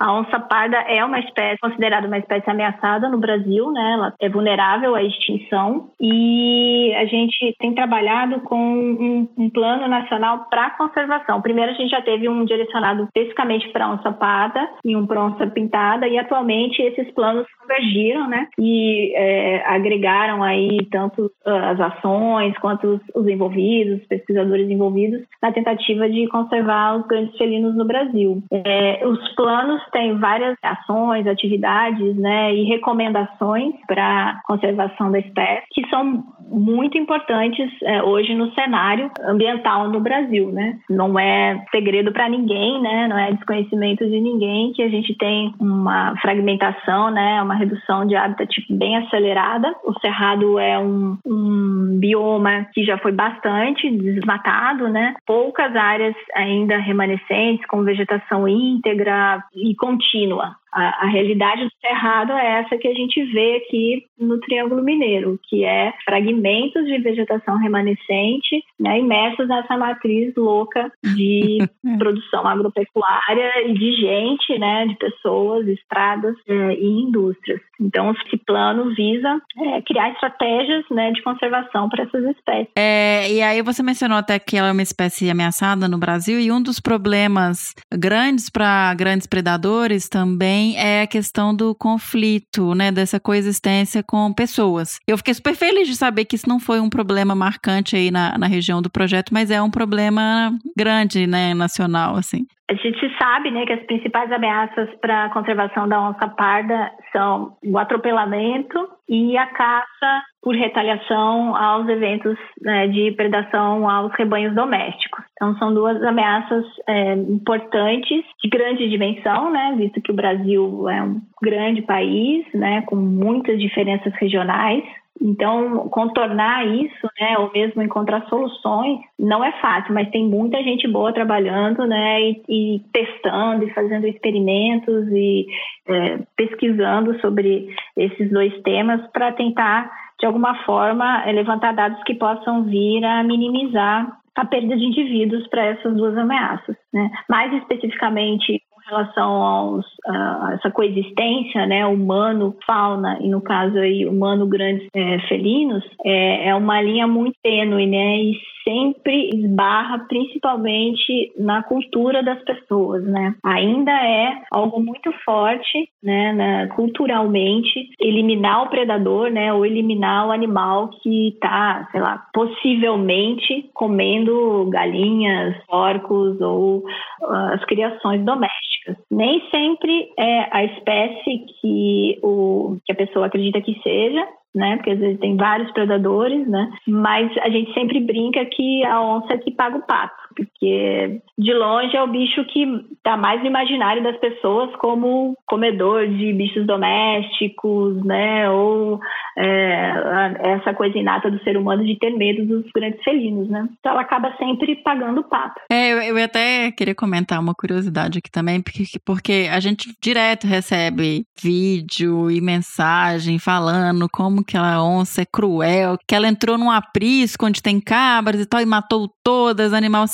A onça parda é uma espécie considerada uma espécie ameaçada no Brasil, né? Ela é vulnerável à extinção e a gente tem trabalhado com um, um plano nacional para conservação. Primeiro a gente já teve um direcionado especificamente para onça parda e um para onça pintada e atualmente esses planos convergiram, né? E é, agregaram aí tanto ah, as ações quanto os, os envolvidos, os pesquisadores envolvidos na tentativa de conservar os grandes felinos no Brasil. É, os planos têm várias ações, atividades, né? E recomendações para conservação da espécie que são muito importantes é, hoje no cenário ambiental no Brasil, né? Não é segredo para ninguém, né? Não é desconhecimento de ninguém que a gente tem uma fragmentação, né? Uma redução de habitat bem acelerada. O cerrado é um, um bioma que já foi bastante desmatado, né? Poucas áreas ainda remanescentes com vegetação íntegra e contínua. A, a, realidade do cerrado é essa que a gente vê aqui no Triângulo Mineiro, que é fragmentos de vegetação remanescente né, imersos nessa matriz louca de produção agropecuária e de gente, né, de pessoas, estradas é, e indústrias. Então, esse plano visa é, criar estratégias né, de conservação para essas espécies. É, e aí você mencionou até que ela é uma espécie ameaçada no Brasil, e um dos problemas grandes para grandes predadores também é a questão do conflito, né, dessa coexistência com pessoas. Eu fiquei super feliz de saber que isso não foi um problema marcante aí na, na região do projeto, mas é um problema grande, né, nacional, assim. A gente sabe né, que as principais ameaças para a conservação da onça parda são o atropelamento e a caça por retaliação aos eventos né, de predação aos rebanhos domésticos. Então, são duas ameaças é, importantes, de grande dimensão, né, visto que o Brasil é um grande país, né, com muitas diferenças regionais. Então, contornar isso, né, ou mesmo encontrar soluções, não é fácil, mas tem muita gente boa trabalhando, né, e, e testando e fazendo experimentos e é, pesquisando sobre esses dois temas para tentar, de alguma forma, é, levantar dados que possam vir a minimizar a perda de indivíduos para essas duas ameaças. Né? Mais especificamente, relação a essa coexistência, né, humano, fauna e no caso aí humano grandes é, felinos, é, é uma linha muito tênue, né, e sempre esbarra principalmente na cultura das pessoas, né? Ainda é algo muito forte, né, na, culturalmente, eliminar o predador, né, ou eliminar o animal que está, sei lá, possivelmente comendo galinhas, porcos ou uh, as criações domésticas características. Nem sempre é a espécie que, o, que a pessoa acredita que seja, né? Porque às vezes tem vários predadores, né? Mas a gente sempre brinca que a onça é que paga o pato, porque de longe é o bicho que está mais no imaginário das pessoas como comedor de bichos domésticos, né? Ou é, essa coisa inata do ser humano de ter medo dos grandes felinos, né? Então ela acaba sempre pagando o pato. É, eu, eu até queria comentar uma curiosidade aqui também, porque, porque a gente direto recebe vídeo e mensagem falando como que a onça é cruel, que ela entrou num aprisco onde tem cabras e tal e matou todas, animal.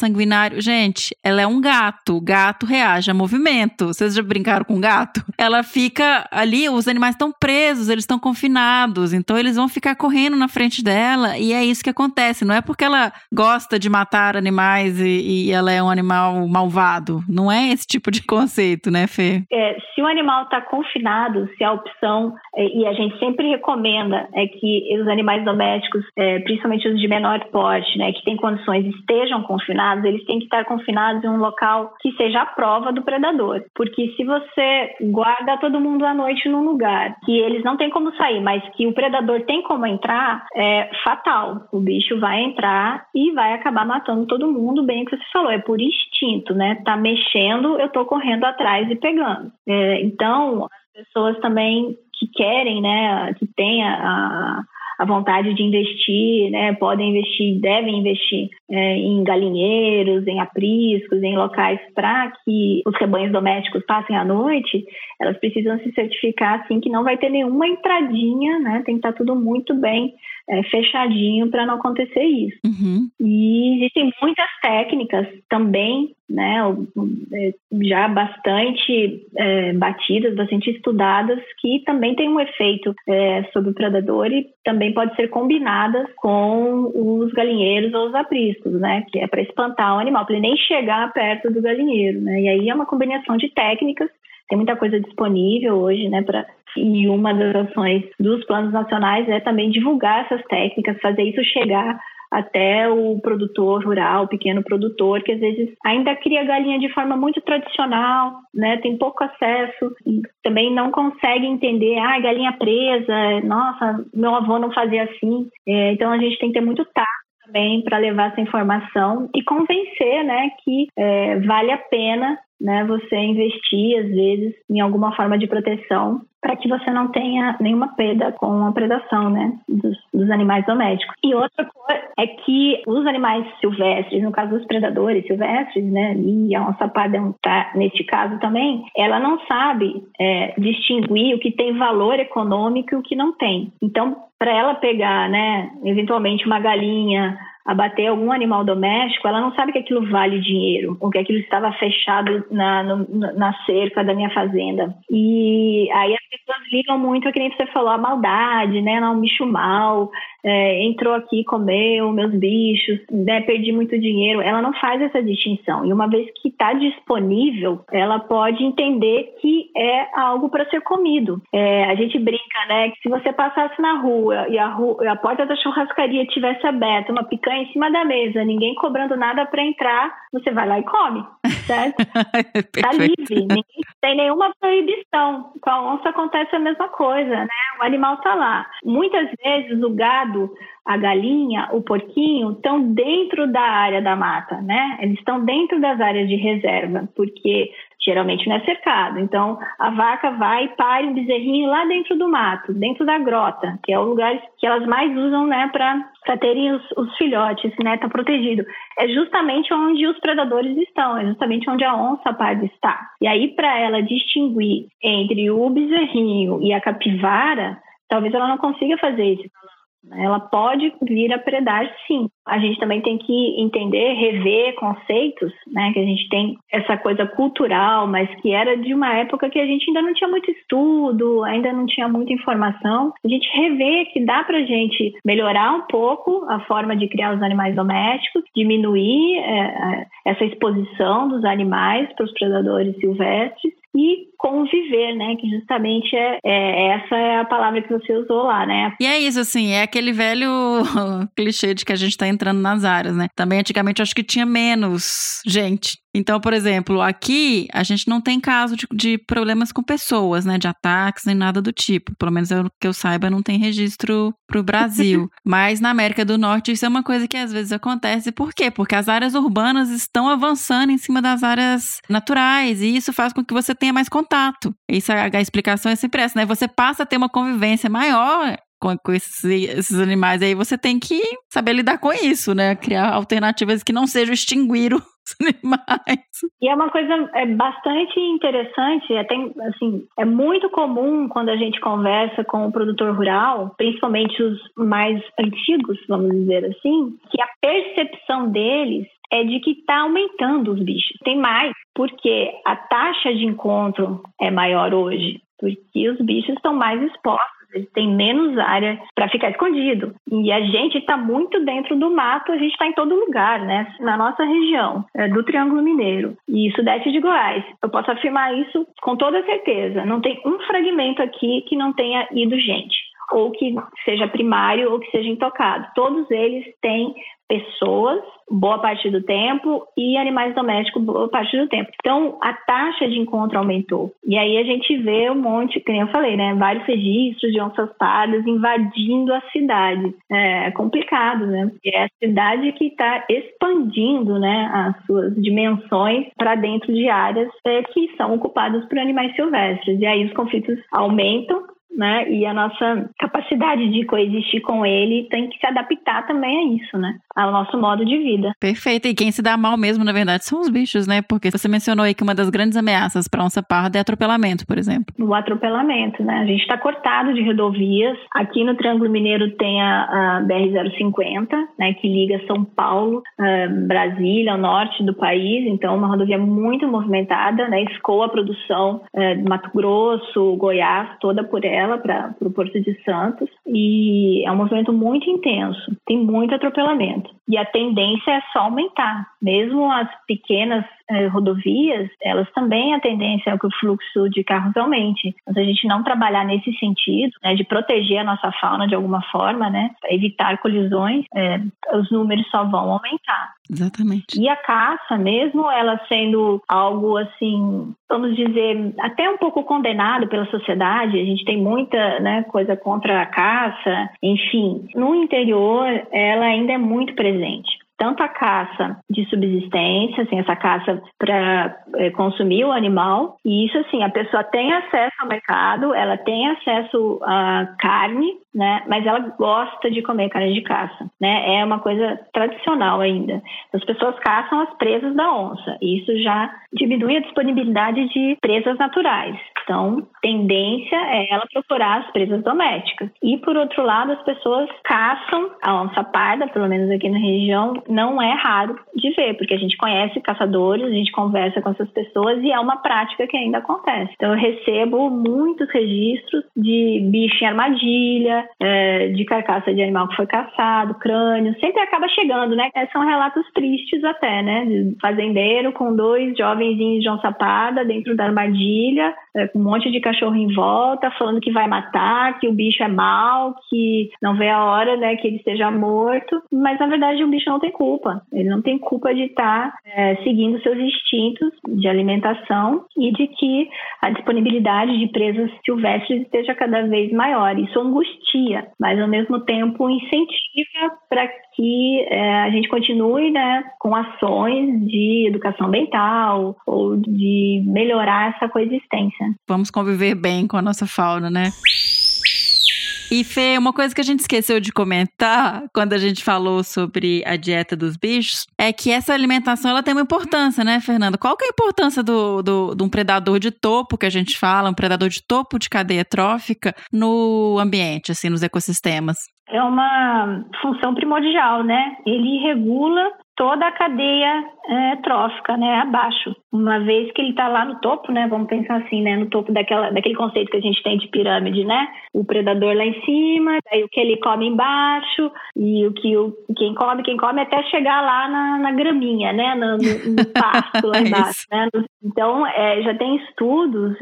Gente, ela é um gato. O gato reage a movimento. Vocês já brincaram com gato? Ela fica ali, os animais estão presos, eles estão confinados, então eles vão ficar correndo na frente dela e é isso que acontece. Não é porque ela gosta de matar animais e, e ela é um animal malvado. Não é esse tipo de conceito, né, Fê? É, se o animal está confinado, se a opção, é, e a gente sempre recomenda é que os animais domésticos, é, principalmente os de menor porte, né, que têm condições, estejam confinados, eles têm que estar confinados em um local que seja a prova do predador. Porque se você guarda todo mundo à noite num lugar que eles não têm como sair, mas que o predador tem como entrar, é fatal. O bicho vai entrar e vai acabar matando todo mundo, bem que você falou, é por instinto, né? Tá mexendo, eu tô correndo atrás e pegando. É, então, as pessoas também que querem, né, que têm a, a vontade de investir, né, podem investir, devem investir é, em galinheiros, em apriscos, em locais para que os rebanhos domésticos passem a noite, elas precisam se certificar assim que não vai ter nenhuma entradinha, né? Tem que estar tudo muito bem é, fechadinho para não acontecer isso. Uhum. E existem muitas técnicas também, né, é, já bastante é, batidas, bastante estudadas, que também têm um efeito é, sobre o predador e também pode ser combinadas com os galinheiros ou os apriscos, né, que é para espantar o animal, para ele nem chegar perto do galinheiro, né, e aí é uma combinação de técnicas tem muita coisa disponível hoje, né, para e uma das ações dos planos nacionais é também divulgar essas técnicas, fazer isso chegar até o produtor rural, o pequeno produtor, que às vezes ainda cria galinha de forma muito tradicional, né? Tem pouco acesso, também não consegue entender, ah, galinha presa, nossa, meu avô não fazia assim. É, então a gente tem que ter muito tato também para levar essa informação e convencer, né, que é, vale a pena né, você investir, às vezes, em alguma forma de proteção para que você não tenha nenhuma perda com a predação né, dos, dos, animais domésticos. E outra coisa é que os animais silvestres, no caso dos predadores silvestres, né, e a onça parda está neste caso também, ela não sabe é, distinguir o que tem valor econômico e o que não tem. Então, para ela pegar, né, eventualmente uma galinha, abater algum animal doméstico, ela não sabe que aquilo vale dinheiro, ou que aquilo estava fechado na, no, na cerca da minha fazenda. E aí as pessoas ligam muito que nem você falou, a maldade, né? Não, um bicho mal, é, entrou aqui, comeu meus bichos, né? Perdi muito dinheiro. Ela não faz essa distinção. E uma vez que está disponível, ela pode entender que é algo para ser comido. É, a gente brinca, né? Que se você passasse na rua e a, rua, a porta da churrascaria tivesse aberta, uma picanha em cima da mesa, ninguém cobrando nada para entrar, você vai lá e come, certo? tá livre, ninguém tem nenhuma proibição. Com a onça acontece a mesma coisa, né? O animal tá lá. Muitas vezes o gado, a galinha, o porquinho estão dentro da área da mata, né? Eles estão dentro das áreas de reserva, porque geralmente não é cercado. Então, a vaca vai e pare um bezerrinho lá dentro do mato, dentro da grota, que é o lugar que elas mais usam, né, para terem os, os, filhotes, né, tá protegido. É justamente onde os predadores estão, é justamente onde a onça parda está. E aí, para ela distinguir entre o bezerrinho e a capivara, talvez ela não consiga fazer isso. Ela pode vir a predar, sim. A gente também tem que entender, rever conceitos, né? Que a gente tem essa coisa cultural, mas que era de uma época que a gente ainda não tinha muito estudo, ainda não tinha muita informação. A gente rever que dá para a gente melhorar um pouco a forma de criar os animais domésticos, diminuir é, é essa exposição dos animais para os predadores silvestres e conviver, né? Que justamente é, é, essa é a palavra que você usou lá, né? E é isso, assim, é aquele velho clichê de que a gente está entrando nas áreas, né? Também antigamente acho que tinha menos gente então, por exemplo, aqui a gente não tem caso de, de, problemas com pessoas, né? De ataques nem nada do tipo. Pelo menos eu, que eu saiba, não tem registro para o Brasil. Mas na América do Norte isso é uma coisa que às vezes acontece. Por quê? Porque as áreas urbanas estão avançando em cima das áreas naturais e isso faz com que você tenha mais contato. Isso a, a explicação é sempre essa, né? Você passa a ter uma convivência maior com, com esses, esses, animais. Aí você tem que saber lidar com isso, né? Criar alternativas que não sejam extinguir os animais. E é uma coisa é bastante interessante, é, tem, assim, é muito comum quando a gente conversa com o produtor rural, principalmente os mais antigos, vamos dizer assim, que a percepção deles é de que está aumentando os bichos. Tem mais, porque a taxa de encontro é maior hoje, porque os bichos estão mais expostos ele tem menos área para ficar escondido. E a gente está muito dentro do mato, a gente está em todo lugar, né? Na nossa região, é, do Triângulo Mineiro e sudeste de Goiás. Eu posso afirmar isso com toda certeza. Não tem um fragmento aqui que não tenha ido gente ou que seja primário ou que seja intocado. Todos eles têm pessoas boa parte do tempo e animais domésticos boa parte do tempo. Então, a taxa de encontro aumentou. E aí a gente vê um monte, como eu falei, né? Vários registros de onças pardas invadindo a cidade. É complicado, né? É a cidade que está expandindo, né, as suas dimensões para dentro de áreas é, que são ocupadas por animais silvestres. E aí os conflitos aumentam né? E a nossa capacidade de coexistir com ele tem que se adaptar também a isso, né? Ao nosso modo de vida. Perfeito. E quem se dá mal mesmo, na verdade, são os bichos, né? Porque você mencionou aí que uma das grandes ameaças para onça parda é atropelamento, por exemplo. O atropelamento, né? A gente está cortado de rodovias. Aqui no Triângulo Mineiro tem a, a BR-050, né? Que liga São Paulo, uh, Brasília, ao norte do país. Então, uma rodovia muito movimentada, né? Escoa a produção uh, de Mato Grosso, Goiás, toda por ela, para o Porto de Santos. E é um movimento muito intenso. Tem muito atropelamento. E a tendência é só aumentar. Mesmo as pequenas eh, rodovias, elas também a tendência é que o fluxo de carros aumente. Então, se a gente não trabalhar nesse sentido, né, de proteger a nossa fauna de alguma forma, né, evitar colisões, eh, os números só vão aumentar. Exatamente. E a caça, mesmo ela sendo algo assim, vamos dizer, até um pouco condenado pela sociedade, a gente tem muita né, coisa contra a caça, enfim, no interior ela ainda é muito presente tanto a caça de subsistência, assim, essa caça para é, consumir o animal, e isso assim, a pessoa tem acesso ao mercado, ela tem acesso à carne, né? Mas ela gosta de comer carne de caça, né? É uma coisa tradicional ainda. As pessoas caçam as presas da onça, e isso já diminui a disponibilidade de presas naturais. Então, tendência é ela procurar as presas domésticas. E por outro lado, as pessoas caçam a onça parda, pelo menos aqui na região, não é raro de ver, porque a gente conhece caçadores, a gente conversa com essas pessoas e é uma prática que ainda acontece. Então, eu recebo muitos registros de bicho em armadilha, é, de carcaça de animal que foi caçado, crânio, sempre acaba chegando, né? É, são relatos tristes até, né? De fazendeiro com dois jovenzinhos de onça dentro da armadilha, é, com um monte de cachorro em volta, falando que vai matar, que o bicho é mau, que não vê a hora, né, que ele esteja morto. Mas na verdade o bicho não tem culpa. Ele não tem culpa de estar é, seguindo seus instintos de alimentação e de que a disponibilidade de presas silvestres esteja cada vez maior. Isso angustia, mas ao mesmo tempo incentiva para que é, a gente continue né, com ações de educação ambiental ou de melhorar essa coexistência. Vamos conviver bem com a nossa fauna, né? E Fê, uma coisa que a gente esqueceu de comentar quando a gente falou sobre a dieta dos bichos é que essa alimentação ela tem uma importância, né, Fernanda? Qual que é a importância do, do, de um predador de topo que a gente fala, um predador de topo de cadeia trófica no ambiente, assim, nos ecossistemas? É uma função primordial, né? Ele regula toda a cadeia é, trófica, né, abaixo. Uma vez que ele está lá no topo, né, vamos pensar assim, né, no topo daquela, daquele conceito que a gente tem de pirâmide, né, o predador lá em cima, aí o que ele come embaixo e o que o, quem come, quem come até chegar lá na, na graminha, né, no, no, no pasto lá é embaixo, né. Então, é, já tem estudos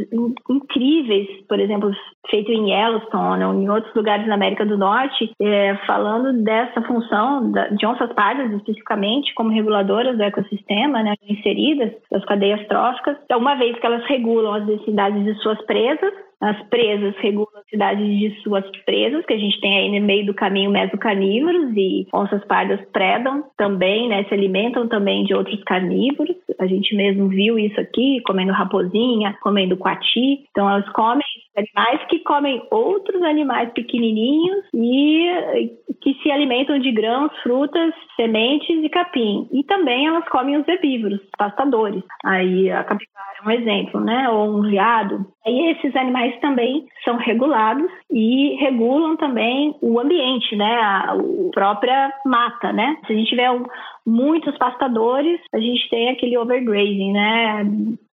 incríveis, por exemplo, feito em Yellowstone ou em outros lugares da América do Norte, é, falando dessa função da, de onças pardas especificamente como reguladoras do ecossistema, né, inseridas das cadeias tróficas. Então, uma vez que elas regulam as densidades de suas presas, as presas regulam a cidade de suas presas, que a gente tem aí no meio do caminho mesocarnívoros e onças pardas predam também, né, se alimentam também de outros carnívoros. A gente mesmo viu isso aqui, comendo raposinha, comendo coati. Então elas comem animais que comem outros animais pequenininhos e que se alimentam de grãos, frutas, sementes e capim. E também elas comem os herbívoros, pastadores. Aí a capivara é um exemplo, né? Ou um veado. Aí esses animais também são regulados e regulam também o ambiente, né? A, a própria mata, né? Se a gente tiver um, muitos pastadores, a gente tem aquele overgrazing, né?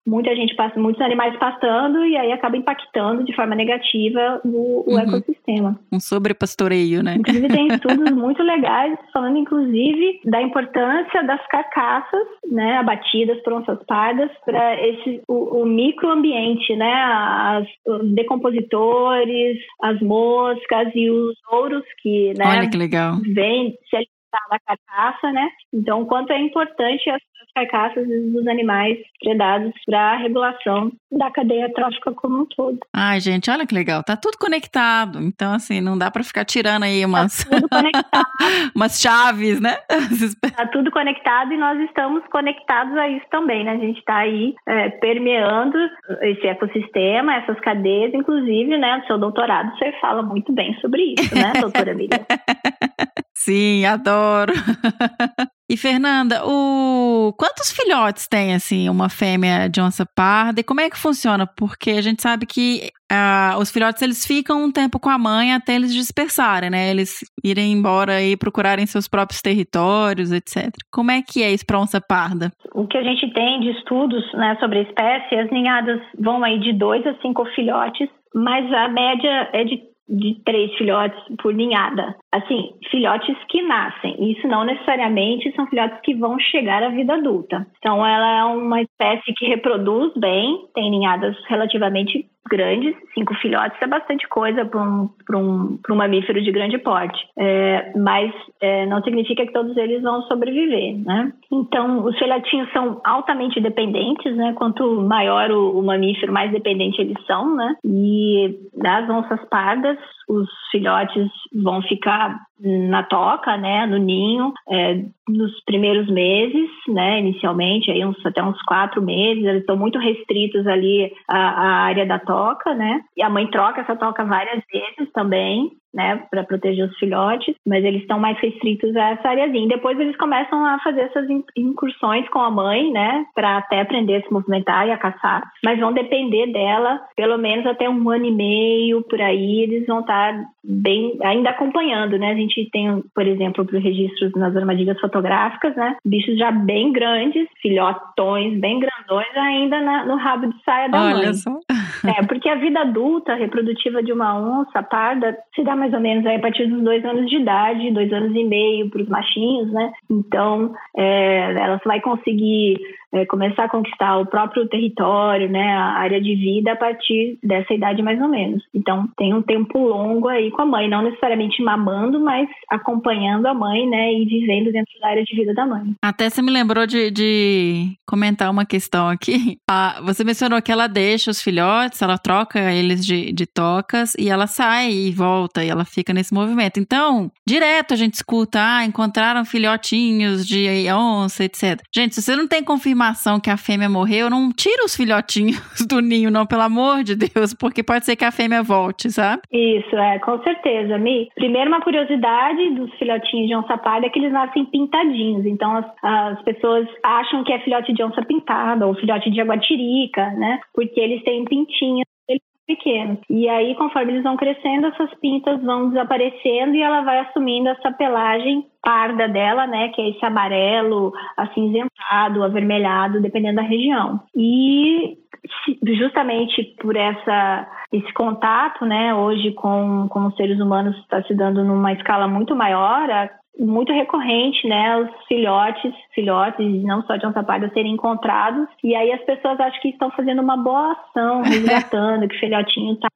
Muita gente passa, muitos animais pastando e aí acaba impactando de forma negativa o, o uhum. ecossistema. Um sobrepastoreio, né? Inclusive tem estudos muito legais falando inclusive da importância das carcaças, né, abatidas por onças pardas para esse o, o, microambiente, né, as, os decompositores, as moscas e os ouros que, né, Olha que legal. vêm se da carcaça, né? Então, o quanto é importante as, as carcaças dos animais predados para a regulação da cadeia trófica como um todo. Ai, gente, olha que legal. Tá tudo conectado. Então, assim, não dá para ficar tirando aí umas, tá umas chaves, né? tá tudo conectado e nós estamos conectados a isso também, né? A gente está aí é, permeando esse ecossistema, essas cadeias, inclusive, né? No seu doutorado você fala muito bem sobre isso, né, doutora Miriam? Sim, adoro. E Fernanda, o quantos filhotes tem assim uma fêmea de onça parda e como é que funciona? Porque a gente sabe que ah, os filhotes eles ficam um tempo com a mãe até eles dispersarem, né? Eles irem embora e procurarem seus próprios territórios, etc. Como é que é isso para onça parda? O que a gente tem de estudos né, sobre a espécie, as ninhadas vão aí de dois a cinco filhotes, mas a média é de de três filhotes por ninhada. Assim, filhotes que nascem. Isso não necessariamente são filhotes que vão chegar à vida adulta. Então, ela é uma espécie que reproduz bem, tem ninhadas relativamente grandes, cinco filhotes é bastante coisa para um, um, um mamífero de grande porte, é, mas é, não significa que todos eles vão sobreviver, né? Então, os filhotinhos são altamente dependentes, né? Quanto maior o, o mamífero, mais dependente eles são, né? E das onças pardas, os filhotes vão ficar na toca, né, no ninho, é, nos primeiros meses, né, inicialmente, aí uns, até uns quatro meses, eles estão muito restritos ali à, à área da toca, né, e a mãe troca essa toca várias vezes também, né, para proteger os filhotes, mas eles estão mais restritos a essa áreazinha. Depois eles começam a fazer essas incursões com a mãe, né, para até aprender a se movimentar e a caçar, mas vão depender dela pelo menos até um ano e meio por aí, eles vão estar bem ainda acompanhando, né? A gente tem, por exemplo, para registros nas armadilhas fotográficas, né, bichos já bem grandes, filhotões bem grandões ainda na, no rabo de saia da Olha mãe. Só. É, porque a vida adulta reprodutiva de uma onça parda se dá mais ou menos aí a partir dos dois anos de idade, dois anos e meio para os machinhos, né? Então, é, ela vai conseguir é, começar a conquistar o próprio território, né, a área de vida a partir dessa idade mais ou menos. Então tem um tempo longo aí com a mãe, não necessariamente mamando, mas acompanhando a mãe, né, e vivendo dentro da área de vida da mãe. Até você me lembrou de, de comentar uma questão aqui. Ah, você mencionou que ela deixa os filhotes, ela troca eles de, de tocas e ela sai e volta e ela fica nesse movimento. Então, direto a gente escuta, ah, encontraram filhotinhos de onça, etc. Gente, se você não tem confirmação confirmação que a fêmea morreu, não tira os filhotinhos do ninho, não, pelo amor de Deus, porque pode ser que a fêmea volte, sabe? Isso, é, com certeza, Mi. Primeiro, uma curiosidade dos filhotinhos de onça parda é que eles nascem pintadinhos. Então, as, as pessoas acham que é filhote de onça pintada ou filhote de jaguatirica, né? Porque eles têm pintinhos pequenos. E aí, conforme eles vão crescendo, essas pintas vão desaparecendo e ela vai assumindo essa pelagem parda dela, né, que é esse amarelo, acinzentado, avermelhado, dependendo da região. E justamente por essa esse contato, né, hoje com, com os seres humanos está se dando numa escala muito maior, muito recorrente, né, os filhotes, filhotes, não só de onça parda, serem encontrados. E aí as pessoas acham que estão fazendo uma boa ação, resgatando, que o filhotinho está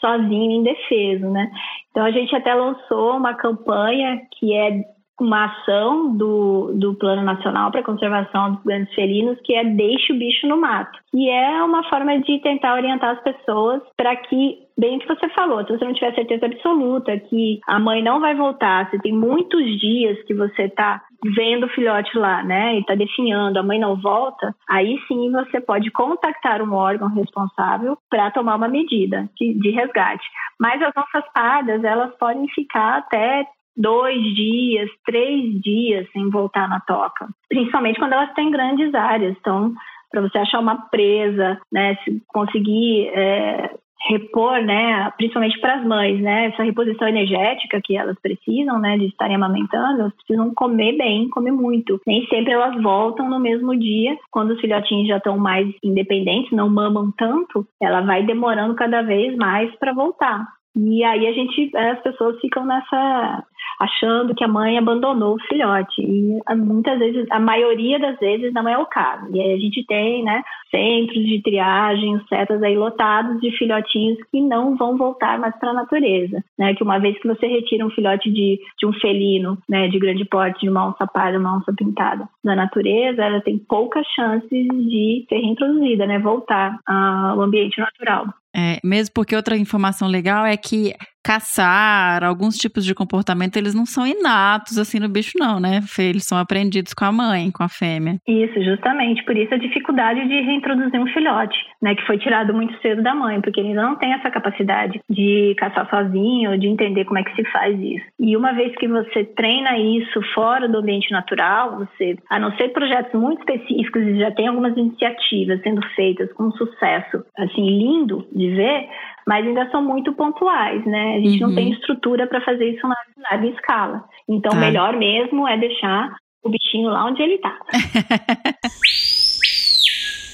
sozinho, indefeso, né? Então a gente até lançou uma campanha que é uma ação do, do Plano Nacional para a Conservação dos Grandes Felinos, que é Deixe o Bicho no Mato. E é uma forma de tentar orientar as pessoas para que, bem o que você falou, se você não tiver certeza absoluta que a mãe não vai voltar, se tem muitos dias que você está vendo o filhote lá, né, e está definhando, a mãe não volta, aí sim você pode contactar um órgão responsável para tomar uma medida de, de resgate. Mas as nossas pardas, elas podem ficar até dois dias, três dias sem voltar na toca, principalmente quando elas têm grandes áreas. Então, para você achar uma presa, né, se conseguir é, repor, né, principalmente para as mães, né, essa reposição energética que elas precisam, né, de estarem amamentando, elas precisam comer bem, comer muito. Nem sempre elas voltam no mesmo dia, quando os filhotinhos já estão mais independentes, não mamam tanto, ela vai demorando cada vez mais para voltar. E aí a gente, as pessoas ficam nessa achando que a mãe abandonou o filhote. E ah, muitas vezes, a maioria das vezes não é o caso. E aí a gente tem, né, centros de triagem, setas aí lotados de filhotinhos que não vão voltar mais para a natureza, né? Que uma vez que você retira um filhote de, de um felino, né, de grande porte, de uma onça parda, uma onça pintada da natureza, ela tem poucas chances de ser reintroduzida, né, voltar ao ambiente natural. É, mesmo porque outra informação legal é que caçar, alguns tipos de comportamento, eles não são inatos assim no bicho, não, né? Eles são aprendidos com a mãe, com a fêmea. Isso, justamente. Por isso a dificuldade de reintroduzir um filhote, né? Que foi tirado muito cedo da mãe, porque ele não tem essa capacidade de caçar sozinho, de entender como é que se faz isso. E uma vez que você treina isso fora do ambiente natural, você, a não ser projetos muito específicos, e já tem algumas iniciativas sendo feitas com sucesso, assim, lindo de ver, mas ainda são muito pontuais, né? A gente uhum. não tem estrutura para fazer isso na larga escala. Então, tá. melhor mesmo é deixar o bichinho lá onde ele está.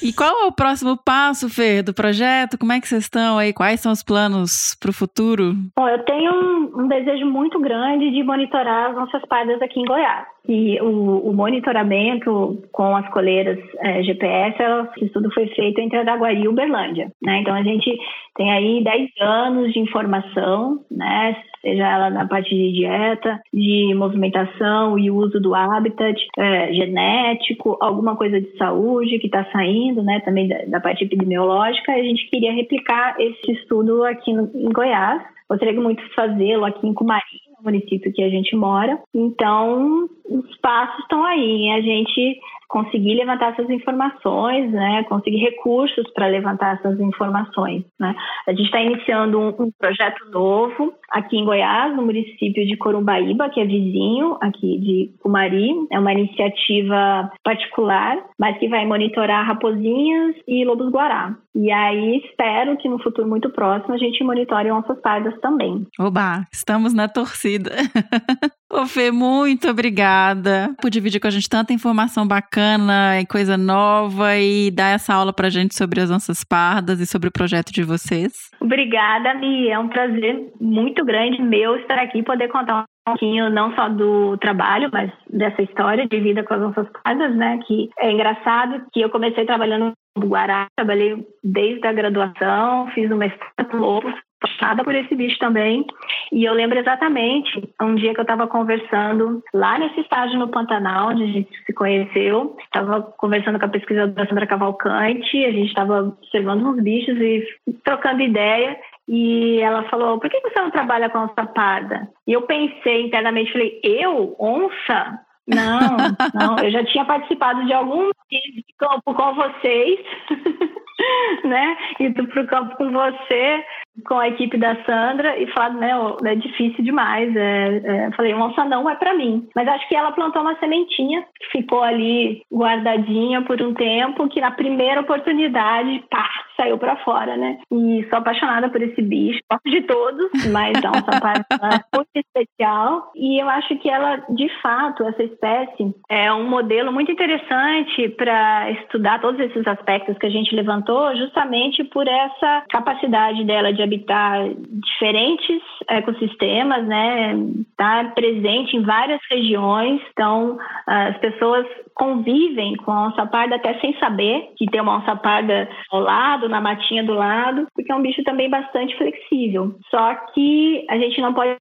E qual é o próximo passo, Fê, do projeto? Como é que vocês estão aí? Quais são os planos para o futuro? Bom, eu tenho um, um, desejo muito grande de monitorar as nossas pardas aqui em Goiás. E o, o monitoramento com as coleiras é, GPS, esse estudo foi feito entre Araguari e Uberlândia. Né? Então, a gente tem aí 10 anos de informação, né? seja ela na parte de dieta, de movimentação e uso do habitat é, genético, alguma coisa de saúde que está saindo, né, também da, da, parte epidemiológica, a gente queria replicar esse estudo aqui no, em Goiás. Gostaria muito de fazê-lo aqui em Cumari, no município que a gente mora. Então, os passos estão aí, a gente conseguir levantar essas informações, né, conseguir recursos para levantar essas informações. Né. A gente está iniciando um, um, projeto novo aqui em Goiás, no município de Corumbaíba, que é vizinho aqui de Cumari. É uma iniciativa particular, mas que vai monitorar raposinhas e lobos-guará. E aí espero que no futuro muito próximo a gente monitore onças pardas também. Oba, estamos na torcida. Ô Fê, muito obrigada por dividir com a gente tanta informação bacana e coisa nova e dar essa aula pra gente sobre as onças pardas e sobre o projeto de vocês. Obrigada, Mi. É um prazer muito grande meu estar aqui e poder contar um pouquinho não só do trabalho, mas dessa história de vida com as onças pardas, né? Que é engraçado que eu comecei trabalhando no Guará, trabalhei desde a graduação, fiz uma mestrado apaixonada por esse bicho também. E eu lembro exatamente um dia que eu estava conversando lá nesse estágio no Pantanal, onde a gente se conheceu. Estava conversando com a pesquisadora Sandra Cavalcante, a gente estava observando uns bichos e trocando ideia. E ela falou: por que você não trabalha com onça parda? E eu pensei internamente, falei: eu, onça? Não, não, eu já tinha participado de algum de campo com vocês, né? Ido para o campo com você, com a equipe da Sandra e falado, né, é difícil demais. É, é, falei, onça não é para mim. Mas acho que ela plantou uma sementinha que ficou ali guardadinha por um tempo, que na primeira oportunidade, pá, saiu para fora, né? E sou apaixonada por esse bicho, gosto de todos, mas a onça parda é muito especial. E eu acho que ela, de fato, essa espécie é um modelo muito interessante para estudar todos esses aspectos que a gente levantou, justamente por essa capacidade dela de habitar diferentes ecossistemas, né? Estar tá presente em várias regiões. Então, as pessoas convivem com a onça parda até sem saber que tem uma onça parda ao lado, na matinha do lado, porque é um bicho também bastante flexível. Só que a gente não pode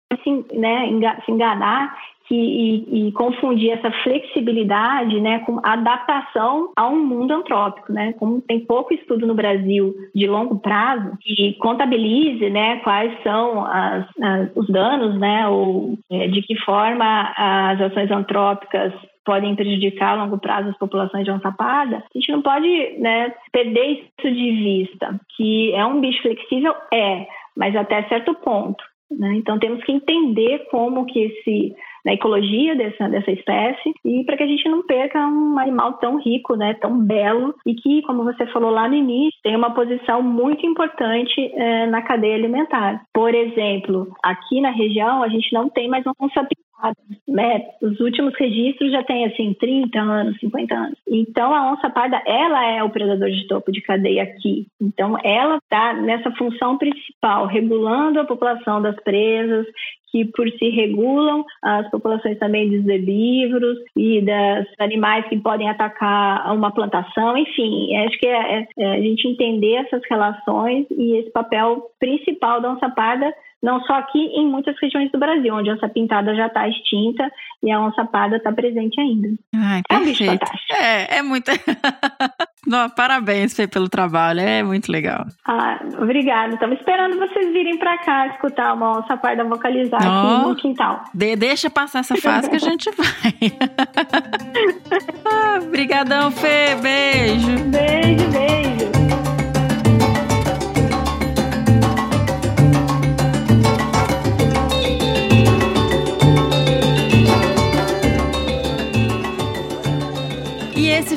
né, se enganar que, e, e, confundir essa flexibilidade né, com adaptação a um mundo antrópico. Né? Como tem pouco estudo no Brasil de longo prazo que contabilize né, quais são as, as, os danos né, ou é, de que forma as ações antrópicas podem prejudicar a longo prazo as populações de onça parda, a gente não pode né, perder isso de vista, que é um bicho flexível, é, mas até certo ponto. Né? Então temos que entender como que esse na ecologia dessa, dessa espécie e para que a gente não perca um animal tão rico, né, tão belo e que, como você falou lá no início, tem uma posição muito importante é, na cadeia alimentar. Por exemplo, aqui na região a gente não tem mais uma onça né, os últimos registros já têm assim 30 anos, 50 anos. Então a onça parda, ela é o predador de topo de cadeia aqui. Então ela está nessa função principal, regulando a população das presas, que por si regulam as populações também dos herbívoros e dos animais que podem atacar uma plantação, enfim, acho que é, é, é a gente entender essas relações e esse papel principal da onça parda não só aqui, em muitas regiões do Brasil, onde a onça pintada já está extinta e a onça parda está presente ainda. Ai, é um bicho fantástico. É, é muito. Não, parabéns, Fê, pelo trabalho, é muito legal. Ah, obrigada. Estamos esperando vocês virem para cá escutar uma onça parda vocalizar oh, aqui no quintal. De, deixa passar essa fase que a gente vai. ah, brigadão, Fê. Beijo. Beijo, beijo.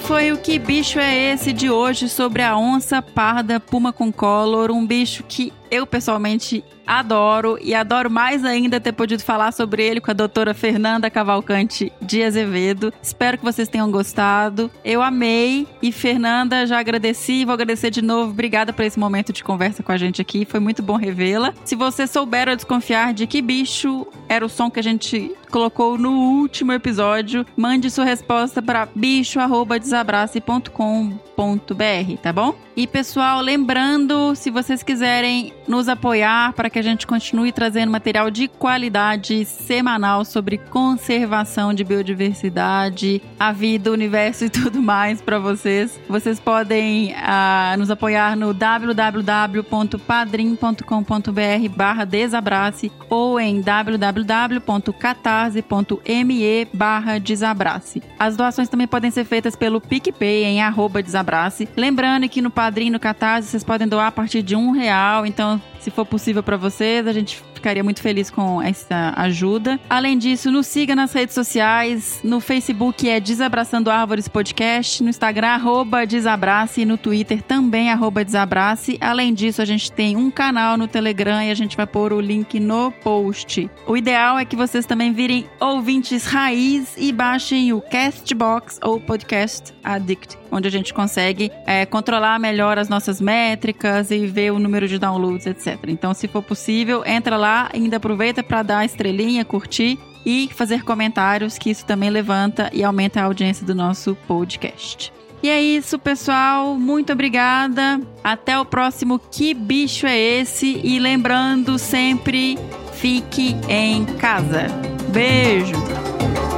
Foi o Que Bicho é Esse de hoje sobre a onça parda puma com color, um bicho que eu pessoalmente adoro e adoro mais ainda ter podido falar sobre ele com a doutora Fernanda Cavalcante de Azevedo. Espero que vocês tenham gostado. Eu amei e Fernanda já agradeci, vou agradecer de novo. Obrigada por esse momento de conversa com a gente aqui, foi muito bom revê-la. Se você souber ou desconfiar de que bicho era o som que a gente colocou no último episódio, mande sua resposta para bicho@desabrace.com.br, tá bom? E pessoal, lembrando, se vocês quiserem nos apoiar para que a gente continue trazendo material de qualidade semanal sobre conservação de biodiversidade, a vida, o universo e tudo mais para vocês, vocês podem uh, nos apoiar no www.padrim.com.br/barra desabrace ou em www.catarse.me/barra desabrace. As doações também podem ser feitas pelo PicPay em arroba desabrace. Lembrando que no Padrim, no Catarse, vocês podem doar a partir de um real. Então, se for possível para vocês, a gente ficaria muito feliz com essa ajuda. Além disso, nos siga nas redes sociais. No Facebook é Desabraçando Árvores Podcast, no Instagram, arroba Desabrace, e no Twitter também, arroba Desabrace. Além disso, a gente tem um canal no Telegram e a gente vai pôr o link no post. O ideal é que vocês também virem ouvintes raiz e baixem o Castbox ou Podcast Addict, onde a gente consegue é, controlar melhor as nossas métricas e ver o número de downloads, etc. Então, se for possível, entra lá ainda aproveita para dar a estrelinha, curtir e fazer comentários, que isso também levanta e aumenta a audiência do nosso podcast. E é isso, pessoal. Muito obrigada. Até o próximo Que Bicho é Esse? E lembrando sempre, fique em casa. Beijo!